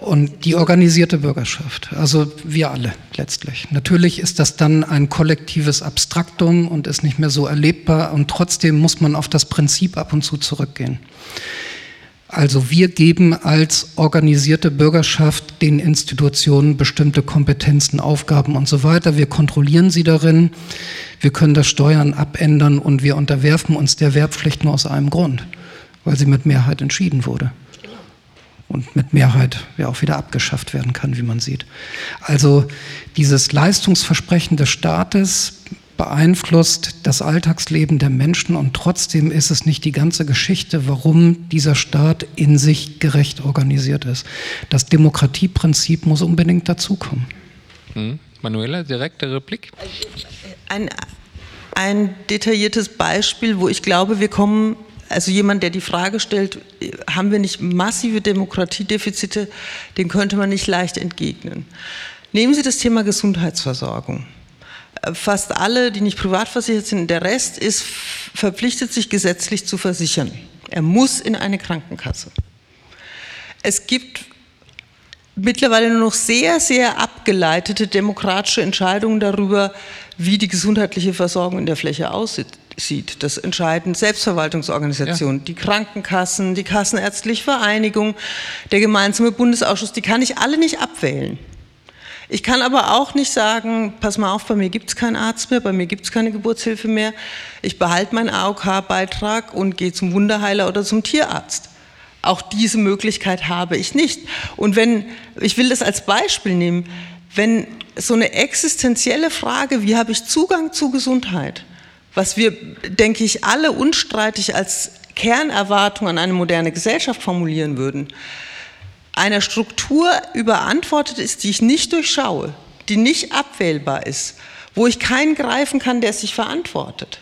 Und die organisierte Bürgerschaft, also wir alle letztlich. Natürlich ist das dann ein kollektives Abstraktum und ist nicht mehr so erlebbar und trotzdem muss man auf das Prinzip ab und zu zurückgehen. Also wir geben als organisierte Bürgerschaft den Institutionen bestimmte Kompetenzen, Aufgaben und so weiter. Wir kontrollieren sie darin, wir können das Steuern abändern und wir unterwerfen uns der Wehrpflicht nur aus einem Grund, weil sie mit Mehrheit entschieden wurde und mit Mehrheit ja auch wieder abgeschafft werden kann, wie man sieht. Also dieses Leistungsversprechen des Staates beeinflusst das Alltagsleben der Menschen und trotzdem ist es nicht die ganze Geschichte, warum dieser Staat in sich gerecht organisiert ist. Das Demokratieprinzip muss unbedingt dazukommen. Hm. Manuela, direkte Replik? Ein, ein detailliertes Beispiel, wo ich glaube, wir kommen also jemand, der die Frage stellt, haben wir nicht massive Demokratiedefizite, den könnte man nicht leicht entgegnen. Nehmen Sie das Thema Gesundheitsversorgung. Fast alle, die nicht privat versichert sind, der Rest ist verpflichtet, sich gesetzlich zu versichern. Er muss in eine Krankenkasse. Es gibt mittlerweile nur noch sehr, sehr abgeleitete demokratische Entscheidungen darüber, wie die gesundheitliche Versorgung in der Fläche aussieht. Das entscheiden Selbstverwaltungsorganisationen, ja. die Krankenkassen, die Kassenärztliche Vereinigung, der gemeinsame Bundesausschuss, die kann ich alle nicht abwählen. Ich kann aber auch nicht sagen, pass mal auf, bei mir gibt es keinen Arzt mehr, bei mir gibt es keine Geburtshilfe mehr. Ich behalte meinen AOK-Beitrag und gehe zum Wunderheiler oder zum Tierarzt. Auch diese Möglichkeit habe ich nicht. Und wenn, ich will das als Beispiel nehmen, wenn so eine existenzielle Frage, wie habe ich Zugang zu Gesundheit, was wir, denke ich, alle unstreitig als Kernerwartung an eine moderne Gesellschaft formulieren würden, einer Struktur überantwortet ist, die ich nicht durchschaue, die nicht abwählbar ist, wo ich keinen greifen kann, der sich verantwortet,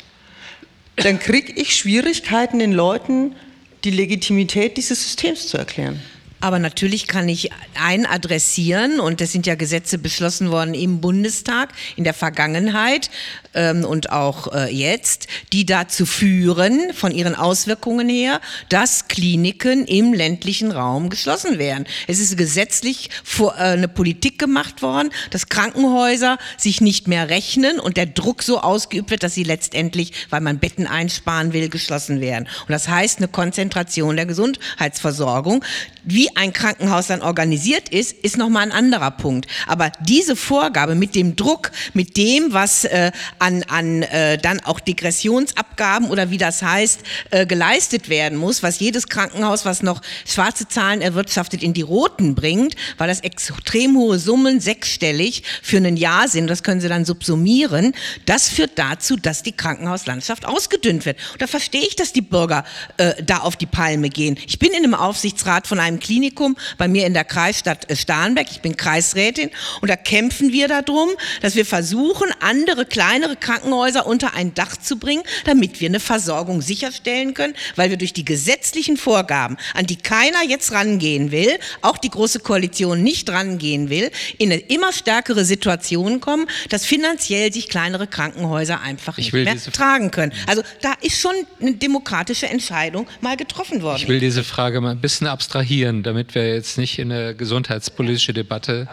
dann kriege ich Schwierigkeiten, den Leuten die Legitimität dieses Systems zu erklären. Aber natürlich kann ich einen adressieren und es sind ja Gesetze beschlossen worden im Bundestag in der Vergangenheit ähm, und auch äh, jetzt, die dazu führen, von ihren Auswirkungen her, dass Kliniken im ländlichen Raum geschlossen werden. Es ist gesetzlich vor, äh, eine Politik gemacht worden, dass Krankenhäuser sich nicht mehr rechnen und der Druck so ausgeübt wird, dass sie letztendlich, weil man Betten einsparen will, geschlossen werden. Und das heißt eine Konzentration der Gesundheitsversorgung. Wie ein Krankenhaus dann organisiert ist, ist nochmal ein anderer Punkt. Aber diese Vorgabe mit dem Druck, mit dem, was äh, an, an äh, dann auch Degressionsabgaben oder wie das heißt, äh, geleistet werden muss, was jedes Krankenhaus, was noch schwarze Zahlen erwirtschaftet, in die roten bringt, weil das extrem hohe Summen, sechsstellig, für ein Jahr sind, das können Sie dann subsumieren, das führt dazu, dass die Krankenhauslandschaft ausgedünnt wird. Und da verstehe ich, dass die Bürger äh, da auf die Palme gehen. Ich bin in einem Aufsichtsrat von einem Klinikum, bei mir in der Kreisstadt äh, Starnberg. Ich bin Kreisrätin und da kämpfen wir darum, dass wir versuchen, andere kleinere Krankenhäuser unter ein Dach zu bringen, damit wir eine Versorgung sicherstellen können, weil wir durch die gesetzlichen Vorgaben, an die keiner jetzt rangehen will, auch die große Koalition nicht rangehen will, in eine immer stärkere Situation kommen, dass finanziell sich kleinere Krankenhäuser einfach nicht mehr tragen können. Also da ist schon eine demokratische Entscheidung mal getroffen worden. Ich will diese Frage mal ein bisschen abstrahieren, damit damit wir jetzt nicht in eine gesundheitspolitische Debatte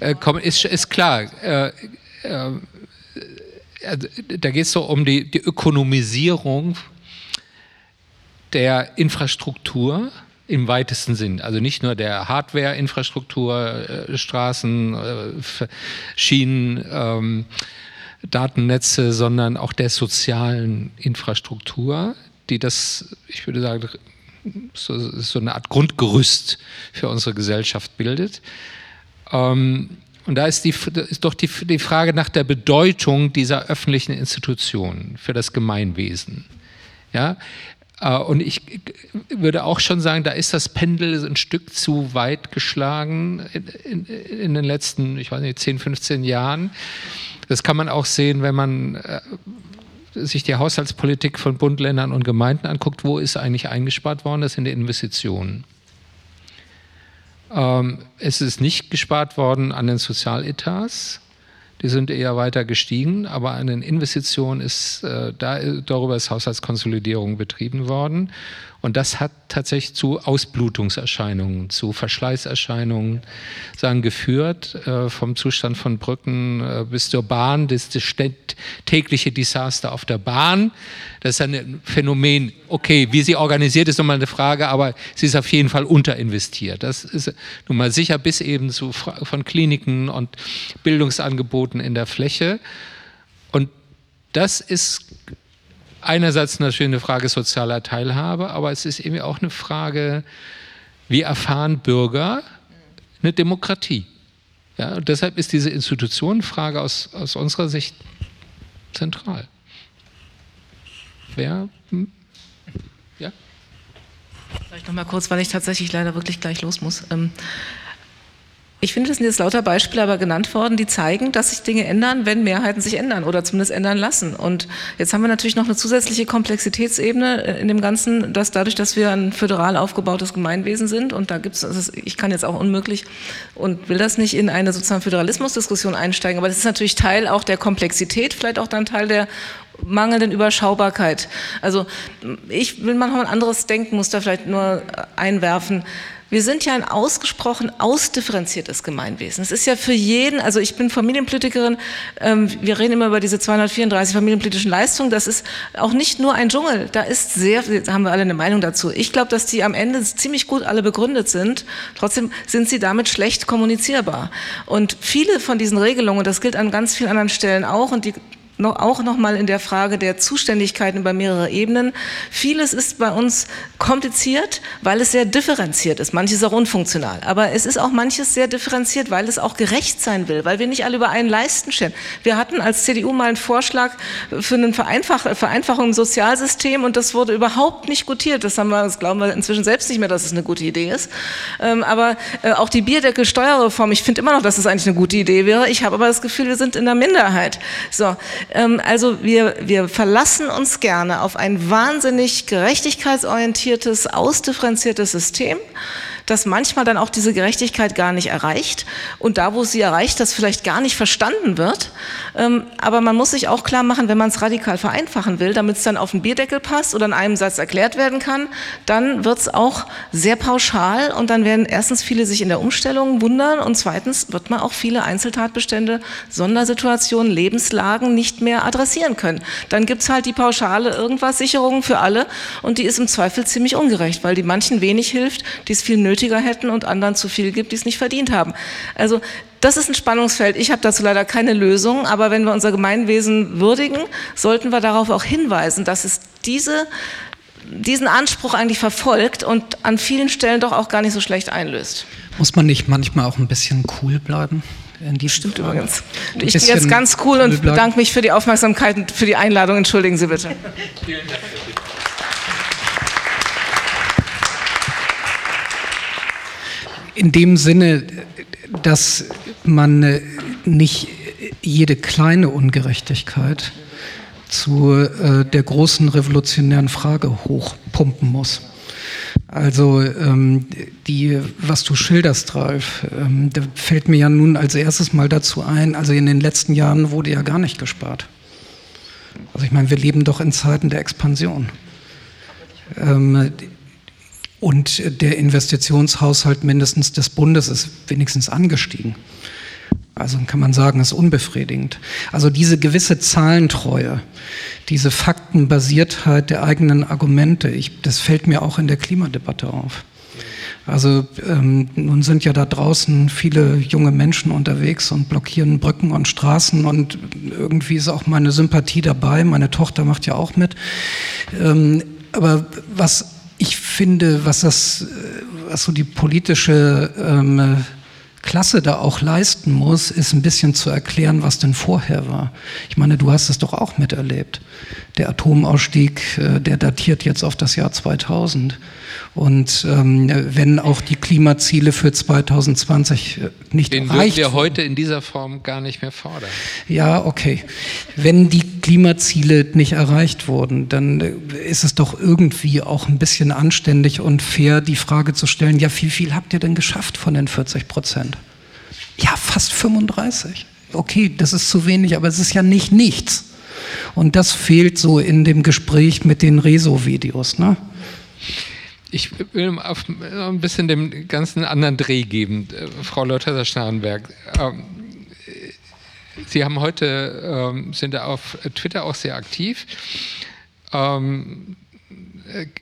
äh, kommen, ist, ist klar. Äh, äh, da geht es so um die, die Ökonomisierung der Infrastruktur im weitesten Sinn. Also nicht nur der Hardware-Infrastruktur, äh, Straßen, äh, Schienen, ähm, Datennetze, sondern auch der sozialen Infrastruktur, die das, ich würde sagen, so, so eine Art Grundgerüst für unsere Gesellschaft bildet. Ähm, und da ist, die, ist doch die, die Frage nach der Bedeutung dieser öffentlichen Institutionen für das Gemeinwesen. Ja, äh, und ich würde auch schon sagen, da ist das Pendel ein Stück zu weit geschlagen in, in, in, den letzten, ich weiß nicht, 10, 15 Jahren. Das kann man auch sehen, wenn man äh, sich die Haushaltspolitik von Bund, Ländern und Gemeinden anguckt, wo ist eigentlich eingespart worden? Das sind die Investitionen. Ähm, es ist nicht gespart worden an den Sozialetats. Die sind eher weiter gestiegen, aber an den Investitionen ist äh, da, darüber ist Haushaltskonsolidierung betrieben worden. Und das hat tatsächlich zu Ausblutungserscheinungen, zu Verschleißerscheinungen sagen, geführt, äh, vom Zustand von Brücken äh, bis zur Bahn, das, das tägliche Desaster auf der Bahn. Das ist ein Phänomen, okay, wie sie organisiert ist nochmal eine Frage, aber sie ist auf jeden Fall unterinvestiert. Das ist nun mal sicher bis eben zu von Kliniken und Bildungsangeboten in der Fläche. Und das ist einerseits natürlich eine Frage sozialer Teilhabe, aber es ist eben auch eine Frage, wie erfahren Bürger eine Demokratie? Ja, deshalb ist diese Institutionenfrage aus, aus unserer Sicht zentral. Wer? Hm? Ja? Vielleicht noch mal kurz, weil ich tatsächlich leider wirklich gleich los muss. Ähm, Ich finde, es sind jetzt lauter Beispiele aber genannt worden, die zeigen, dass sich Dinge ändern, wenn Mehrheiten sich ändern oder zumindest ändern lassen. Und jetzt haben wir natürlich noch eine zusätzliche Komplexitätsebene in dem Ganzen, dass dadurch, dass wir ein föderal aufgebautes Gemeinwesen sind und da gibt es, ich kann jetzt auch unmöglich und will das nicht in eine sozusagen Föderalismusdiskussion einsteigen, aber das ist natürlich Teil auch der Komplexität, vielleicht auch dann Teil der mangelnden Überschaubarkeit. Also ich will manchmal ein anderes Denkmuster vielleicht nur einwerfen. Wir sind ja ein ausgesprochen ausdifferenziertes Gemeinwesen. Es ist ja für jeden, also ich bin Familienpolitikerin, ähm, wir reden immer über diese 234 familienpolitischen Leistungen, das ist auch nicht nur ein Dschungel, da ist sehr, da haben wir alle eine Meinung dazu. Ich glaube, dass die am Ende ziemlich gut alle begründet sind, trotzdem sind sie damit schlecht kommunizierbar. Und viele von diesen Regelungen, das gilt an ganz vielen anderen Stellen auch, und die noch, auch nochmal in der Frage der Zuständigkeiten über mehrere Ebenen. Vieles ist bei uns kompliziert, weil es sehr differenziert ist. Manches auch unfunktional. Aber es ist auch manches sehr differenziert, weil es auch gerecht sein will, weil wir nicht alle über einen Leisten stehen. Wir hatten als CDU mal einen Vorschlag für eine Vereinfach Vereinfachung im Sozialsystem und das wurde überhaupt nicht gutiert. Das haben wir, das glauben wir inzwischen selbst nicht mehr, dass es eine gute Idee ist. Ähm, aber äh, auch die Bierdeckelsteuerreform, ich finde immer noch, dass es eigentlich eine gute Idee wäre. Ich habe aber das Gefühl, wir sind in der Minderheit. So, also wir, wir verlassen uns gerne auf ein wahnsinnig gerechtigkeitsorientiertes, ausdifferenziertes System das manchmal dann auch diese Gerechtigkeit gar nicht erreicht und da, wo sie erreicht, das vielleicht gar nicht verstanden wird. Ähm, aber man muss sich auch klar machen, wenn man es radikal vereinfachen will, damit es dann auf den Bierdeckel passt oder in einem Satz erklärt werden kann, dann wird es auch sehr pauschal und dann werden erstens viele sich in der Umstellung wundern und zweitens wird man auch viele Einzeltatbestände, Sondersituationen, Lebenslagen nicht mehr adressieren können. Dann gibt es halt die pauschale irgendwas Sicherung für alle und die ist im Zweifel ziemlich ungerecht, weil die manchen wenig hilft, die es viel nötiger nötiger hätten und anderen zu viel gibt, die es nicht verdient haben. Also das ist ein Spannungsfeld. Ich habe dazu leider keine Lösung, aber wenn wir unser Gemeinwesen würdigen, sollten wir darauf auch hinweisen, dass es diese, diesen Anspruch eigentlich verfolgt und an vielen Stellen doch auch gar nicht so schlecht einlöst. Muss man nicht manchmal auch ein bisschen cool bleiben? In die Stimmt Frage. übrigens. Ich bin jetzt ganz cool und bedanke mich für die Aufmerksamkeit und für die Einladung. Entschuldigen Sie bitte. Vielen Dank. In dem Sinne, dass man äh, nicht jede kleine Ungerechtigkeit zu äh, der großen revolutionären Frage hochpumpen muss. Also ähm, die, was du schilderst, Ralf, ähm, da fällt mir ja nun als erstes mal dazu ein, also in den letzten Jahren wurde ja gar nicht gespart. Also ich meine, wir leben doch in Zeiten der Expansion. Ähm, und der Investitionshaushalt mindestens des Bundes ist wenigstens angestiegen. Also kann man sagen, ist unbefriedigend. Also diese gewisse Zahlentreue, diese Faktenbasiertheit der eigenen Argumente, ich, das fällt mir auch in der Klimadebatte auf. Also ähm, nun sind ja da draußen viele junge Menschen unterwegs und blockieren Brücken und Straßen und irgendwie ist auch meine Sympathie dabei. Meine Tochter macht ja auch mit. Ähm, aber was ich finde, was das, was so die politische ähm, Klasse da auch leisten muss, ist ein bisschen zu erklären, was denn vorher war. Ich meine, du hast es doch auch miterlebt. Der Atomausstieg, äh, der datiert jetzt auf das Jahr 2000. Und ähm, wenn auch die Klimaziele für 2020 äh, nicht Den erreicht Den wir heute in dieser Form gar nicht mehr fordern. Ja, okay. Wenn die Klimaziele nicht erreicht wurden, dann äh, ist es doch irgendwie auch ein bisschen anständig und fair, die Frage zu stellen, ja, wie viel habt ihr denn geschafft von den 40 Prozent? Ja, fast 35. Okay, das ist zu wenig, aber es ist ja nicht nichts. Und das fehlt so in dem Gespräch mit den Reso-Videos. Ne? Ich will auf ein bisschen dem ganzen anderen Dreh geben, äh, Frau Leuthäuser-Schnarrenberg. Ähm, Sie haben heute, ähm, sind auf Twitter auch sehr aktiv. Ähm,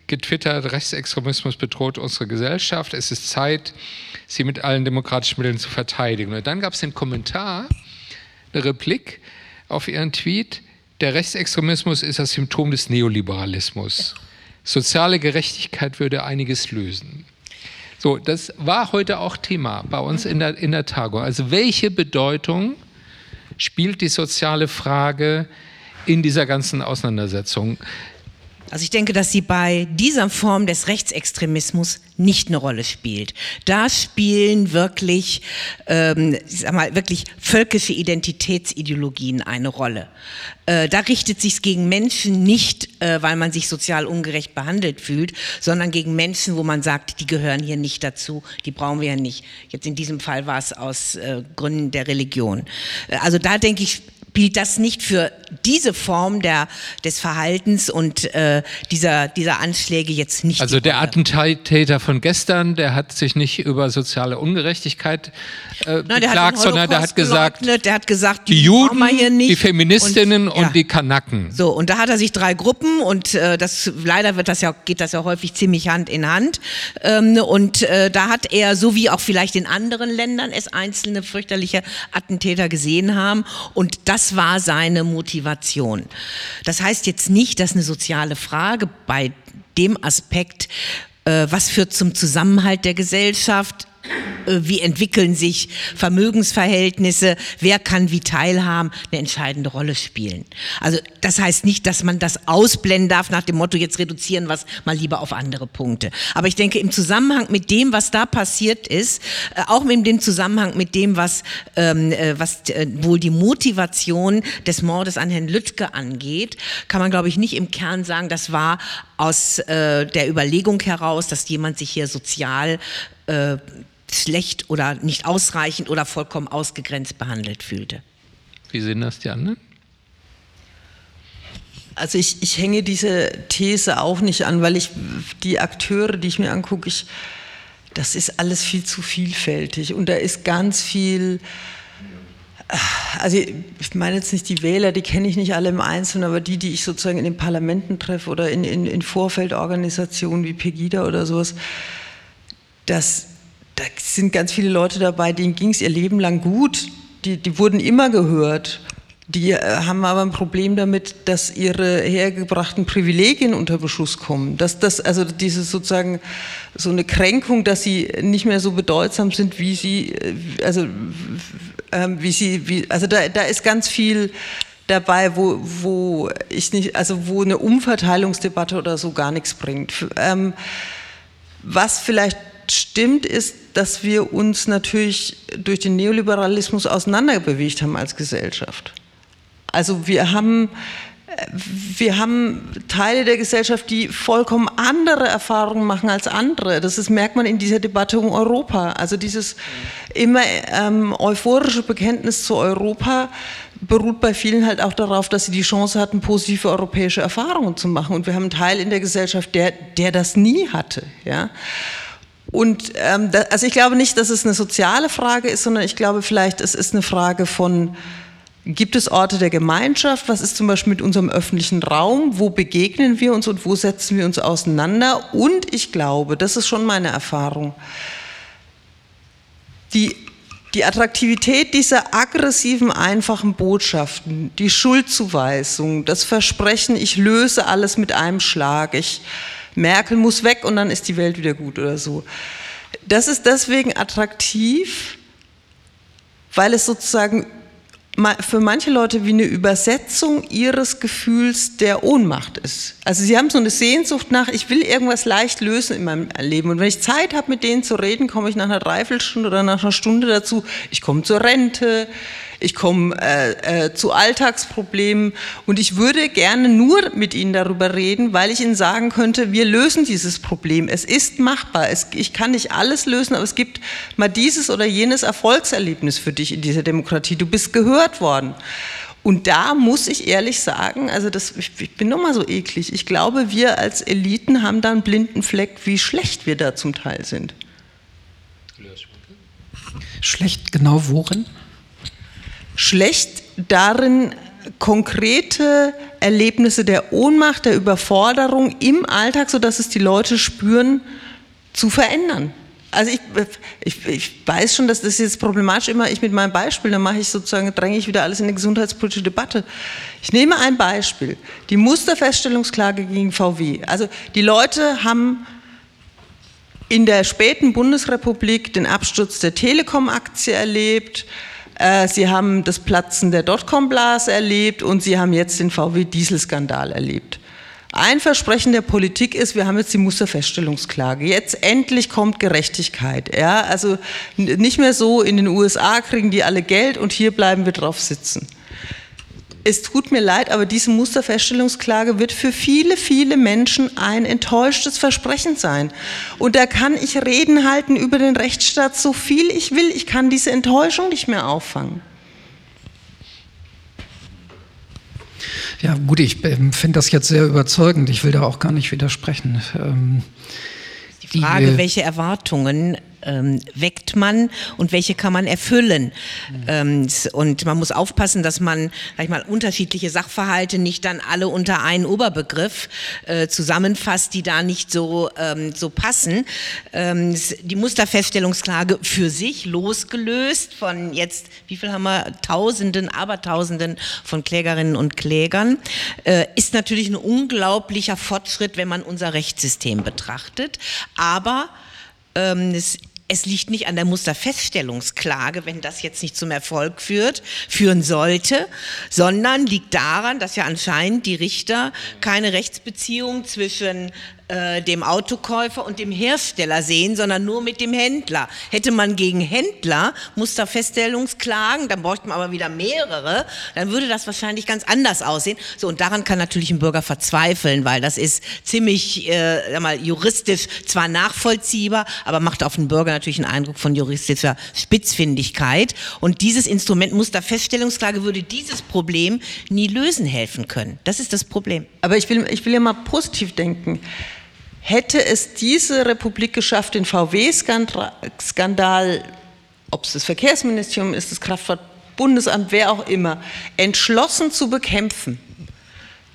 getwittert, Rechtsextremismus bedroht unsere Gesellschaft. Es ist Zeit, sie mit allen demokratischen Mitteln zu verteidigen. Und dann gab es den Kommentar, eine Replik auf Ihren Tweet, der Rechtsextremismus ist das Symptom des Neoliberalismus. Soziale Gerechtigkeit würde einiges lösen. So, das war heute auch Thema bei uns in der, in der Tagung. Also welche Bedeutung spielt die soziale Frage in dieser ganzen Auseinandersetzung? Also ich denke, dass sie bei dieser Form des Rechtsextremismus nicht eine Rolle spielt. Da spielen wirklich, ähm, ich sag mal, wirklich völkische Identitätsideologien eine Rolle. Äh, da richtet sich gegen Menschen nicht, äh, weil man sich sozial ungerecht behandelt fühlt, sondern gegen Menschen, wo man sagt, die gehören hier nicht dazu, die brauchen wir ja nicht. Jetzt in diesem Fall war es aus äh, Gründen der Religion. Äh, also da denke ich, spielt das nicht für diese Form der, des Verhaltens und äh, dieser, dieser Anschläge jetzt nicht. Also der Attentäter von gestern, der hat sich nicht über soziale Ungerechtigkeit äh, Nein, beklagt, sondern der hat gesagt, der hat gesagt, die, die Juden, die Feministinnen und, ja. und, die Kanaken. So und da hat er sich drei Gruppen und äh, das leider wird das ja geht das ja häufig ziemlich Hand in Hand ähm, und äh, da hat er so wie auch vielleicht in anderen Ländern es einzelne fürchterliche Attentäter gesehen haben und das das war seine Motivation. Das heißt jetzt nicht, dass eine soziale Frage bei dem Aspekt, äh, was führt zum Zusammenhalt der Gesellschaft, wie entwickeln sich Vermögensverhältnisse, wer kann wie teilhaben, eine entscheidende Rolle spielen. Also das heißt nicht, dass man das ausblenden darf nach dem Motto, jetzt reduzieren wir es mal lieber auf andere Punkte. Aber ich denke, im Zusammenhang mit dem, was da passiert ist, äh, auch in dem Zusammenhang mit dem, was, ähm, äh, was wohl die Motivation des Mordes an Herrn Lüttke angeht, kann man, glaube ich, nicht im Kern sagen, das war aus äh, der Überlegung heraus, dass jemand sich hier sozial äh, schlecht oder nicht ausreichend oder vollkommen ausgegrenzt behandelt fühlte. Wie sehen das die anderen? Also ich, ich hänge diese These auch nicht an, weil ich die Akteure, die ich mir angucke, ich, das ist alles viel zu vielfältig und da ist ganz viel, also ich meine jetzt nicht die Wähler, die kenne ich nicht alle im Einzelnen, aber die, die ich sozusagen in den Parlamenten treffe oder in, in, in Vorfeldorganisationen wie Pegida oder sowas, das da sind ganz viele Leute dabei, denen ging es ihr Leben lang gut. Die, die wurden immer gehört. Die äh, haben aber ein Problem damit, dass ihre hergebrachten Privilegien unter Beschuss kommen. Dass das, also diese sozusagen so eine Kränkung, dass sie nicht mehr so bedeutsam sind, wie sie, äh, also äh, wie sie, wie, also da, da ist ganz viel dabei, wo, wo ich nicht, also wo eine Umverteilungsdebatte oder so gar nichts bringt. Ähm, was vielleicht stimmt, ist, dass wir uns natürlich durch den Neoliberalismus auseinanderbewegt haben als Gesellschaft. Also wir haben, wir haben Teile der Gesellschaft, die vollkommen andere Erfahrungen machen als andere. Das ist, merkt man in dieser Debatte um Europa. Also dieses immer ähm, euphorische Bekenntnis zu Europa beruht bei vielen halt auch darauf, dass sie die Chance hatten, positive europäische Erfahrungen zu machen. Und wir haben einen Teil in der Gesellschaft, der, der das nie hatte. Ja? Und ähm, da, also ich glaube nicht, dass es eine soziale Frage ist, sondern ich glaube vielleicht, es ist eine Frage von, gibt es Orte der Gemeinschaft? Was ist zum Beispiel mit unserem öffentlichen Raum? Wo begegnen wir uns und wo setzen wir uns auseinander? Und ich glaube, das ist schon meine Erfahrung, die die Attraktivität dieser aggressiven, einfachen Botschaften, die Schuldzuweisung, das Versprechen, ich löse alles mit einem Schlag, ich Merkel muss weg und dann ist die Welt wieder gut oder so. Das ist deswegen attraktiv, weil es sozusagen für manche Leute wie eine Übersetzung ihres Gefühls der Ohnmacht ist. Also sie haben so eine Sehnsucht nach, ich will irgendwas leicht lösen in meinem Leben. Und wenn ich Zeit habe, mit denen zu reden, komme ich nach einer Dreiviertelstunde oder nach einer Stunde dazu, ich komme zur Rente, ich komme äh, äh, zu Alltagsproblemen und ich würde gerne nur mit Ihnen darüber reden, weil ich Ihnen sagen könnte, wir lösen dieses Problem. Es ist machbar. Es, ich kann nicht alles lösen, aber es gibt mal dieses oder jenes Erfolgserlebnis für dich in dieser Demokratie. Du bist gehört worden. Und da muss ich ehrlich sagen, also das, ich, ich bin nochmal so eklig, ich glaube, wir als Eliten haben da einen blinden Fleck, wie schlecht wir da zum Teil sind. Schlecht genau worin? Schlecht darin, konkrete Erlebnisse der Ohnmacht, der Überforderung im Alltag, sodass es die Leute spüren, zu verändern. Also ich, ich, ich weiß schon, dass das jetzt problematisch immer, ich mit meinem Beispiel, dann mache ich sozusagen, dränge ich wieder alles in eine gesundheitspolitische Debatte. Ich nehme ein Beispiel, die Musterfeststellungsklage gegen VW. Also die Leute haben in der späten Bundesrepublik den Absturz der Telekom-Aktie erlebt, äh, sie haben das Platzen der Dotcom-Blase erlebt und Sie haben jetzt den VW-Dieselskandal erlebt. Ein Versprechen der Politik ist, wir haben jetzt die Musterfeststellungsklage. Jetzt endlich kommt Gerechtigkeit. Ja, also nicht mehr so, in den USA kriegen die alle Geld und hier bleiben wir drauf sitzen. Es tut mir leid, aber diese Musterfeststellungsklage wird für viele, viele Menschen ein enttäuschtes Versprechen sein. Und da kann ich Reden halten über den Rechtsstaat so viel ich will. Ich kann diese Enttäuschung nicht mehr auffangen. Ja, gut, ich ähm, finde das jetzt sehr überzeugend. Ich will da auch gar nicht widersprechen. Ähm, die Frage, die, welche Erwartungen ähm, weckt man und welche kann man erfüllen. Mhm. und man muss aufpassen, dass man sag ich mal, unterschiedliche Sachverhalte nicht dann alle unter einen Oberbegriff äh, zusammenfasst, die da nicht so, ähm, so passen. Ähm, die Musterfeststellungsklage für sich losgelöst von jetzt, wie viel haben wir, Tausenden, Abertausenden von Klägerinnen und Klägern, äh, ist natürlich ein unglaublicher Fortschritt, wenn man unser Rechtssystem betrachtet. Aber ähm, es es liegt nicht an der Musterfeststellungsklage, wenn das jetzt nicht zum Erfolg führt, führen sollte, sondern liegt daran, dass ja anscheinend die Richter keine Rechtsbeziehung zwischen äh, dem Autokäufer und dem Hersteller sehen, sondern nur mit dem Händler. Hätte man gegen Händler Musterfeststellungsklagen, dann bräuchte man aber wieder mehrere, dann würde das wahrscheinlich ganz anders aussehen. So, und daran kann natürlich ein Bürger verzweifeln, weil das ist ziemlich äh, mal, juristisch zwar nachvollziehbar, aber macht auf den Bürger natürlich einen Eindruck von juristischer Spitzfindigkeit. Und dieses Instrument Musterfeststellungsklage würde dieses Problem nie lösen helfen können. Das ist das Problem. Aber ich will, ich will ja mal positiv denken. Hätte es diese Republik geschafft, den VW-Skandal, ob es das Verkehrsministerium ist, das Kraftfahrtbundesamt, wer auch immer, entschlossen zu bekämpfen,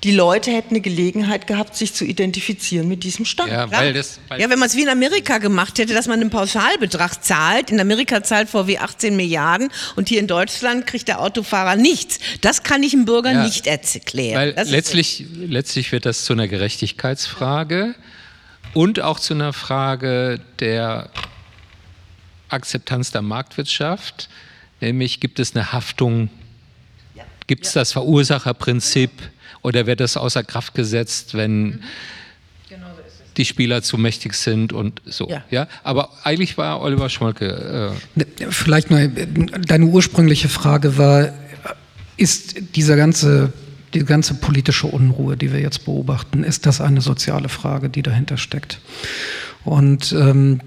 die Leute hätten eine Gelegenheit gehabt, sich zu identifizieren mit diesem Stand. Ja, weil das, weil ja wenn man es wie in Amerika gemacht hätte, dass man einen Pauschalbetrag zahlt. In Amerika zahlt VW 18 Milliarden und hier in Deutschland kriegt der Autofahrer nichts. Das kann ich dem Bürger ja, nicht erklären. Weil letztlich, letztlich wird das zu einer Gerechtigkeitsfrage. Ja und auch zu einer Frage der Akzeptanz der Marktwirtschaft, nämlich gibt es eine Haftung, gibt es das Verursacherprinzip oder wird das außer Kraft gesetzt, wenn mhm. genau die Spieler zu mächtig sind und so. Ja. ja? Aber eigentlich war Oliver Schmolke. Äh Vielleicht mal, deine ursprüngliche Frage war, ist dieser ganze die ganze politische Unruhe, die wir jetzt beobachten, ist das eine soziale Frage, die dahinter steckt. Und ähm,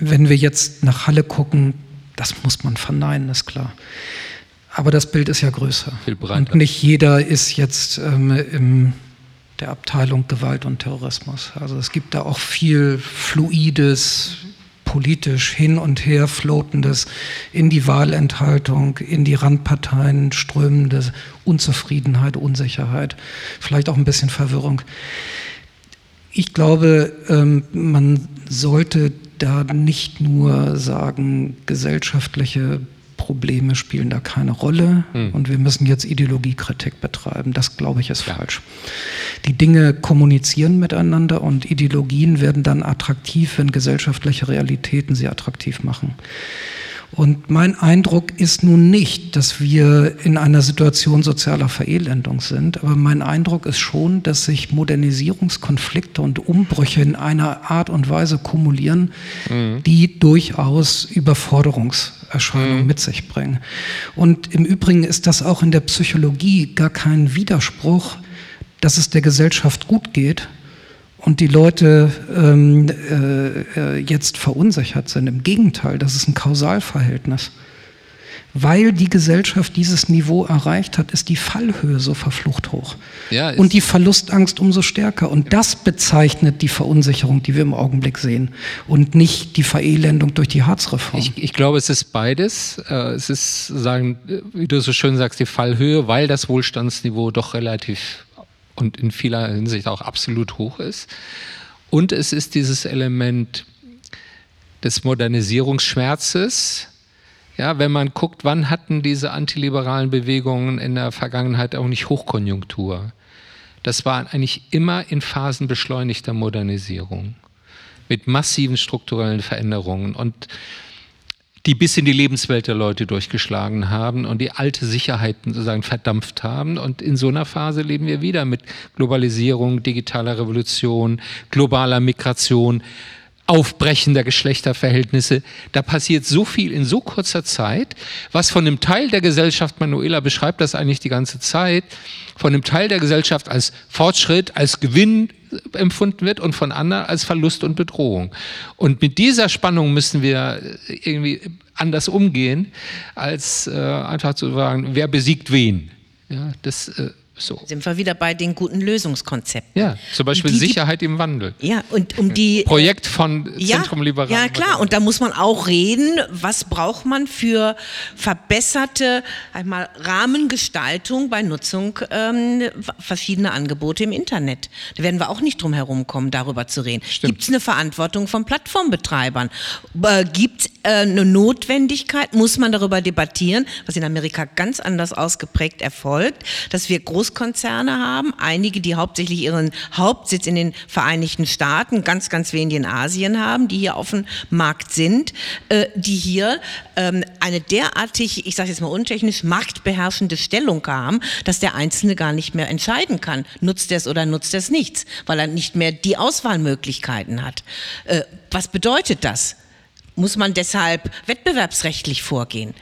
wenn wir jetzt nach Halle gucken, das muss man verneinen, ist klar. Aber das Bild ist ja größer. Und nicht jeder ist jetzt ähm, in der Abteilung Gewalt und Terrorismus. Also es gibt da auch viel Fluides, politisch hin und her floatendes, in die Wahlenthaltung, in die Randparteien strömende Unzufriedenheit, Unsicherheit, vielleicht auch ein bisschen Verwirrung. Ich glaube, ähm, man sollte da nicht nur sagen, gesellschaftliche Probleme spielen da keine Rolle hm. und wir müssen jetzt Ideologiekritik betreiben. Das, glaube ich, ist ja. falsch. Die Dinge kommunizieren miteinander und Ideologien werden dann attraktiv, wenn gesellschaftliche Realitäten sie attraktiv machen. Und mein Eindruck ist nun nicht, dass wir in einer Situation sozialer Verelendung sind, aber mein Eindruck ist schon, dass sich Modernisierungskonflikte und Umbrüche in einer Art und Weise kumulieren, mhm. die durchaus Überforderungserscheinungen mhm. mit sich bringen. Und im Übrigen ist das auch in der Psychologie gar kein Widerspruch, dass es der Gesellschaft gut geht, und die Leute ähm, äh, äh, jetzt verunsichert sind. Im Gegenteil, das ist ein Kausalverhältnis. Weil die Gesellschaft dieses Niveau erreicht hat, ist die Fallhöhe so verflucht hoch. Ja, und die Verlustangst umso stärker. Und das bezeichnet die Verunsicherung, die wir im Augenblick sehen. Und nicht die Verelendung durch die Harzreform. Ich, ich glaube, es ist beides. Äh, es ist, sagen, wie du so schön sagst, die Fallhöhe, weil das Wohlstandsniveau doch relativ und in vieler Hinsicht auch absolut hoch ist. Und es ist dieses Element des Modernisierungsschmerzes. Ja, wenn man guckt, wann hatten diese antiliberalen Bewegungen in der Vergangenheit auch nicht Hochkonjunktur? Das war eigentlich immer in Phasen beschleunigter Modernisierung mit massiven strukturellen Veränderungen. Und die bis in die Lebenswelt der Leute durchgeschlagen haben und die alte Sicherheiten sozusagen verdampft haben. Und in so einer Phase leben wir wieder mit Globalisierung, digitaler Revolution, globaler Migration. Aufbrechen der Geschlechterverhältnisse. Da passiert so viel in so kurzer Zeit, was von einem Teil der Gesellschaft, Manuela beschreibt das eigentlich die ganze Zeit, von einem Teil der Gesellschaft als Fortschritt, als Gewinn empfunden wird und von anderen als Verlust und Bedrohung. Und mit dieser Spannung müssen wir irgendwie anders umgehen, als äh, einfach zu sagen, wer besiegt wen. Ja, das äh, so. Sind wir wieder bei den guten Lösungskonzepten. Ja, zum Beispiel die, Sicherheit im Wandel. Ja, und um die. Projekt von Zentrum ja, Liberal. Ja, klar, und da muss man auch reden, was braucht man für verbesserte einmal Rahmengestaltung bei Nutzung ähm, verschiedener Angebote im Internet. Da werden wir auch nicht drum herum kommen, darüber zu reden. Gibt es eine Verantwortung von Plattformbetreibern? Äh, Gibt es äh, eine Notwendigkeit? Muss man darüber debattieren, was in Amerika ganz anders ausgeprägt erfolgt, dass wir groß Großkonzerne haben, einige, die hauptsächlich ihren Hauptsitz in den Vereinigten Staaten, ganz, ganz wenige in Asien haben, die hier auf dem Markt sind, äh, die hier ähm, eine derartig, ich sage jetzt mal untechnisch, marktbeherrschende Stellung haben, dass der Einzelne gar nicht mehr entscheiden kann, nutzt er es oder nutzt er es nichts, weil er nicht mehr die Auswahlmöglichkeiten hat. Äh, was bedeutet das? Muss man deshalb wettbewerbsrechtlich vorgehen?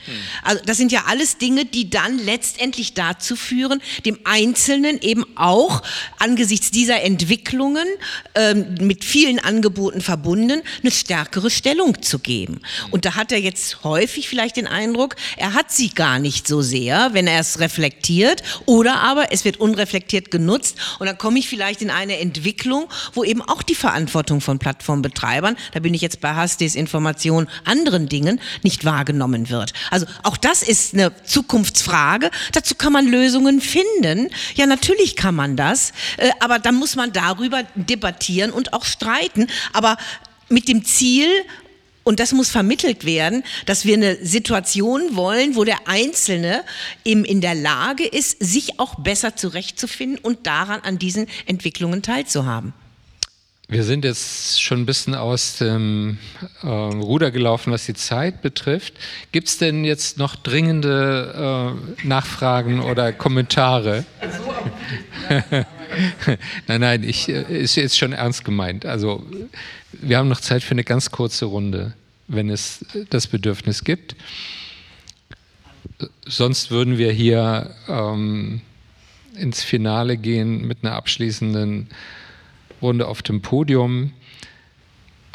Also das sind ja alles Dinge, die dann letztendlich dazu führen, dem Einzelnen eben auch angesichts dieser Entwicklungen ähm, mit vielen Angeboten verbunden, eine stärkere Stellung zu geben. Und da hat er jetzt häufig vielleicht den Eindruck, er hat sie gar nicht so sehr, wenn er es reflektiert, oder aber es wird unreflektiert genutzt und dann komme ich vielleicht in eine Entwicklung, wo eben auch die Verantwortung von Plattformbetreibern, da bin ich jetzt bei Hastis Information, Information anderen Dingen nicht wahrgenommen wird. Also auch das ist eine Zukunftsfrage. Dazu kann man Lösungen finden. Ja, natürlich kann man das, äh, aber dann muss man darüber debattieren und auch streiten. Aber mit dem Ziel, und das muss vermittelt werden, dass wir eine Situation wollen, wo der Einzelne eben in der Lage ist, sich auch besser zurechtzufinden und daran an diesen Entwicklungen teilzuhaben. Wir sind jetzt schon ein bisschen aus dem äh, Ruder gelaufen, was die Zeit betrifft. Gibt es denn jetzt noch dringende äh, Nachfragen oder Kommentare? nein, nein, ich, äh, ist jetzt schon ernst gemeint. Also wir haben noch Zeit für eine ganz kurze Runde, wenn es das Bedürfnis gibt. Sonst würden wir hier ähm, ins Finale gehen mit einer abschließenden Runde auf dem Podium.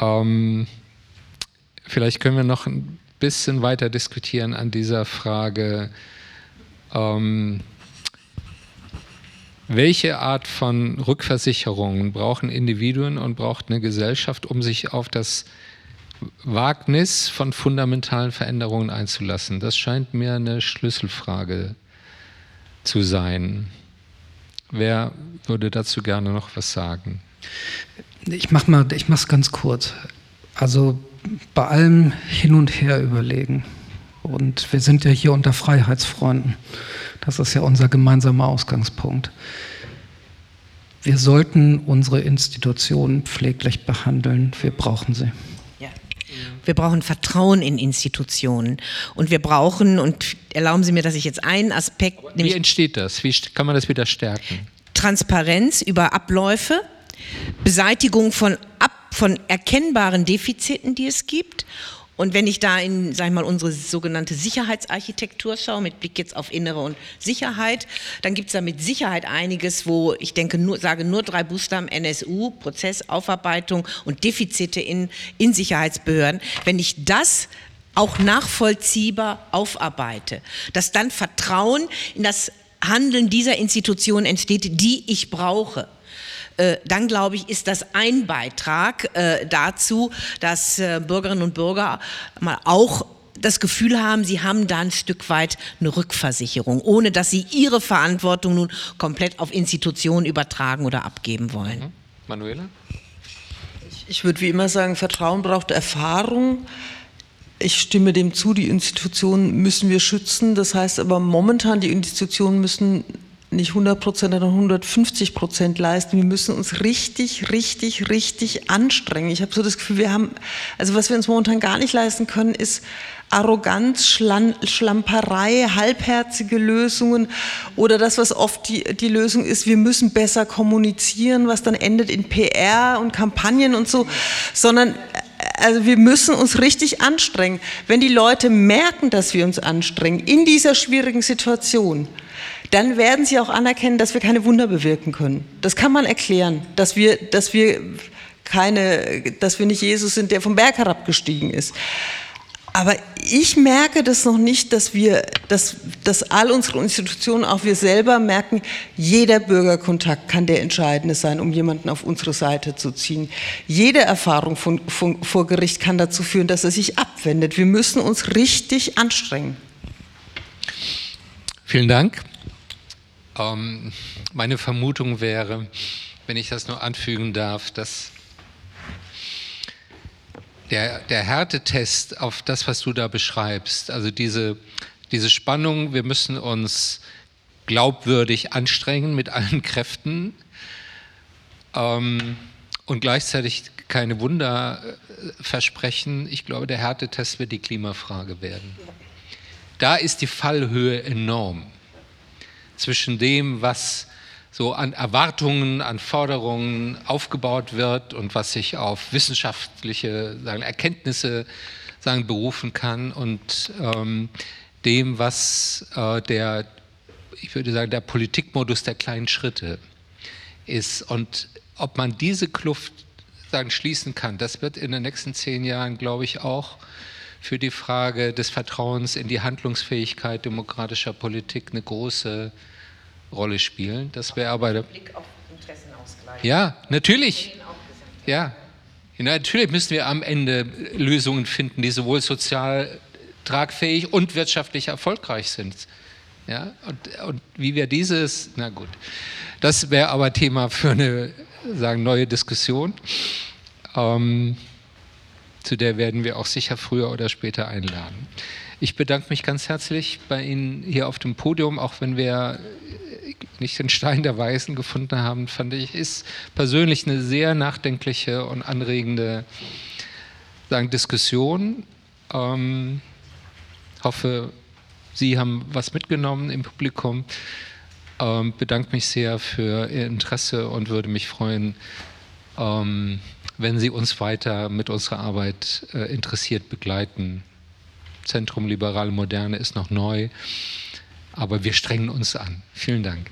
Ähm, vielleicht können wir noch ein bisschen weiter diskutieren an dieser Frage, ähm, welche Art von Rückversicherungen brauchen Individuen und braucht eine Gesellschaft, um sich auf das Wagnis von fundamentalen Veränderungen einzulassen? Das scheint mir eine Schlüsselfrage zu sein. Wer würde dazu gerne noch was sagen? Ich mache mal, ich mache es ganz kurz. Also bei allem hin und her überlegen. Und wir sind ja hier unter Freiheitsfreunden. Das ist ja unser gemeinsamer Ausgangspunkt. Wir sollten unsere Institutionen pfleglich behandeln. Wir brauchen sie. Ja. Wir brauchen Vertrauen in Institutionen. Und wir brauchen, und erlauben Sie mir, dass ich jetzt einen Aspekt. Wie entsteht das? Wie kann man das wieder stärken? Transparenz über Abläufe, Beseitigung von, ab, von erkennbaren Defiziten, die es gibt. Und wenn ich da in, sag ich mal, unsere sogenannte Sicherheitsarchitektur schaue, mit Blick jetzt auf Innere und Sicherheit, dann gibt es da mit Sicherheit einiges, wo ich denke, nur, sage nur drei Buchstaben NSU, Prozessaufarbeitung und Defizite in, in Sicherheitsbehörden. Wenn ich das auch nachvollziehbar aufarbeite, dass dann Vertrauen in das Handeln dieser Institution entsteht, die ich brauche dann glaube ich, ist das ein Beitrag äh, dazu, dass äh, Bürgerinnen und Bürger mal auch das Gefühl haben, sie haben da ein Stück weit eine Rückversicherung, ohne dass sie ihre Verantwortung nun komplett auf Institutionen übertragen oder abgeben wollen. Mhm. Manuela? Ich, ich würde wie immer sagen, Vertrauen braucht Erfahrung. Ich stimme dem zu, die Institutionen müssen wir schützen. Das heißt aber momentan, die Institutionen müssen nicht 100 Prozent, sondern 150 Prozent leisten. Wir müssen uns richtig, richtig, richtig anstrengen. Ich habe so das Gefühl, wir haben, also was wir uns momentan gar nicht leisten können, ist Arroganz, Schlan Schlamperei, halbherzige Lösungen oder das, was oft die, die Lösung ist, wir müssen besser kommunizieren, was dann endet in PR und Kampagnen und so, sondern also wir müssen uns richtig anstrengen. Wenn die Leute merken, dass wir uns anstrengen in dieser schwierigen Situation, dann werden sie auch anerkennen, dass wir keine Wunder bewirken können. Das kann man erklären, dass wir, dass wir keine, dass wir nicht Jesus sind, der vom Berg herabgestiegen ist. Aber ich merke das noch nicht, dass wir, dass, dass all unsere Institutionen, auch wir selber merken, jeder Bürgerkontakt kann der entscheidende sein, um jemanden auf unsere Seite zu ziehen. Jede Erfahrung von, von, vor Gericht kann dazu führen, dass er sich abwendet. Wir müssen uns richtig anstrengen. Vielen Dank. Ähm, meine Vermutung wäre, wenn ich das nur anfügen darf, dass der, der Härtetest auf das, was du da beschreibst, also diese, diese Spannung, wir müssen uns glaubwürdig anstrengen mit allen Kräften ähm, und gleichzeitig keine Wunder äh, versprechen. Ich glaube, der Härtetest wird die Klimafrage werden. Da ist die Fallhöhe enorm zwischen dem, was so an Erwartungen, an Forderungen aufgebaut wird und was sich auf wissenschaftliche sagen, Erkenntnisse sagen, berufen kann und ähm, dem, was äh, der, ich würde sagen, der Politikmodus der kleinen Schritte ist. Und ob man diese Kluft sagen, schließen kann, das wird in den nächsten zehn Jahren, glaube ich, auch für die Frage des Vertrauens in die Handlungsfähigkeit demokratischer Politik eine große Rolle spielen. Das wäre aber. Der Blick auf Interessenausgleich. Ja, natürlich. Ja. Natürlich müssen wir am Ende Lösungen finden, die sowohl sozial tragfähig und wirtschaftlich erfolgreich sind. Ja, und, und wie wir dieses, na gut, das wäre aber Thema für eine sagen, neue Diskussion. Ähm, zu der werden wir auch sicher früher oder später einladen. Ich bedanke mich ganz herzlich bei Ihnen hier auf dem Podium, auch wenn wir nicht den Stein der Weisen gefunden haben, fand ich, ist persönlich eine sehr nachdenkliche und anregende sagen, Diskussion. Ähm, hoffe, Sie haben was mitgenommen im Publikum. Ähm, bedanke mich sehr für Ihr Interesse und würde mich freuen, ähm, wenn Sie uns weiter mit unserer Arbeit äh, interessiert begleiten. Zentrum Liberale Moderne ist noch neu aber wir strengen uns an. Vielen Dank.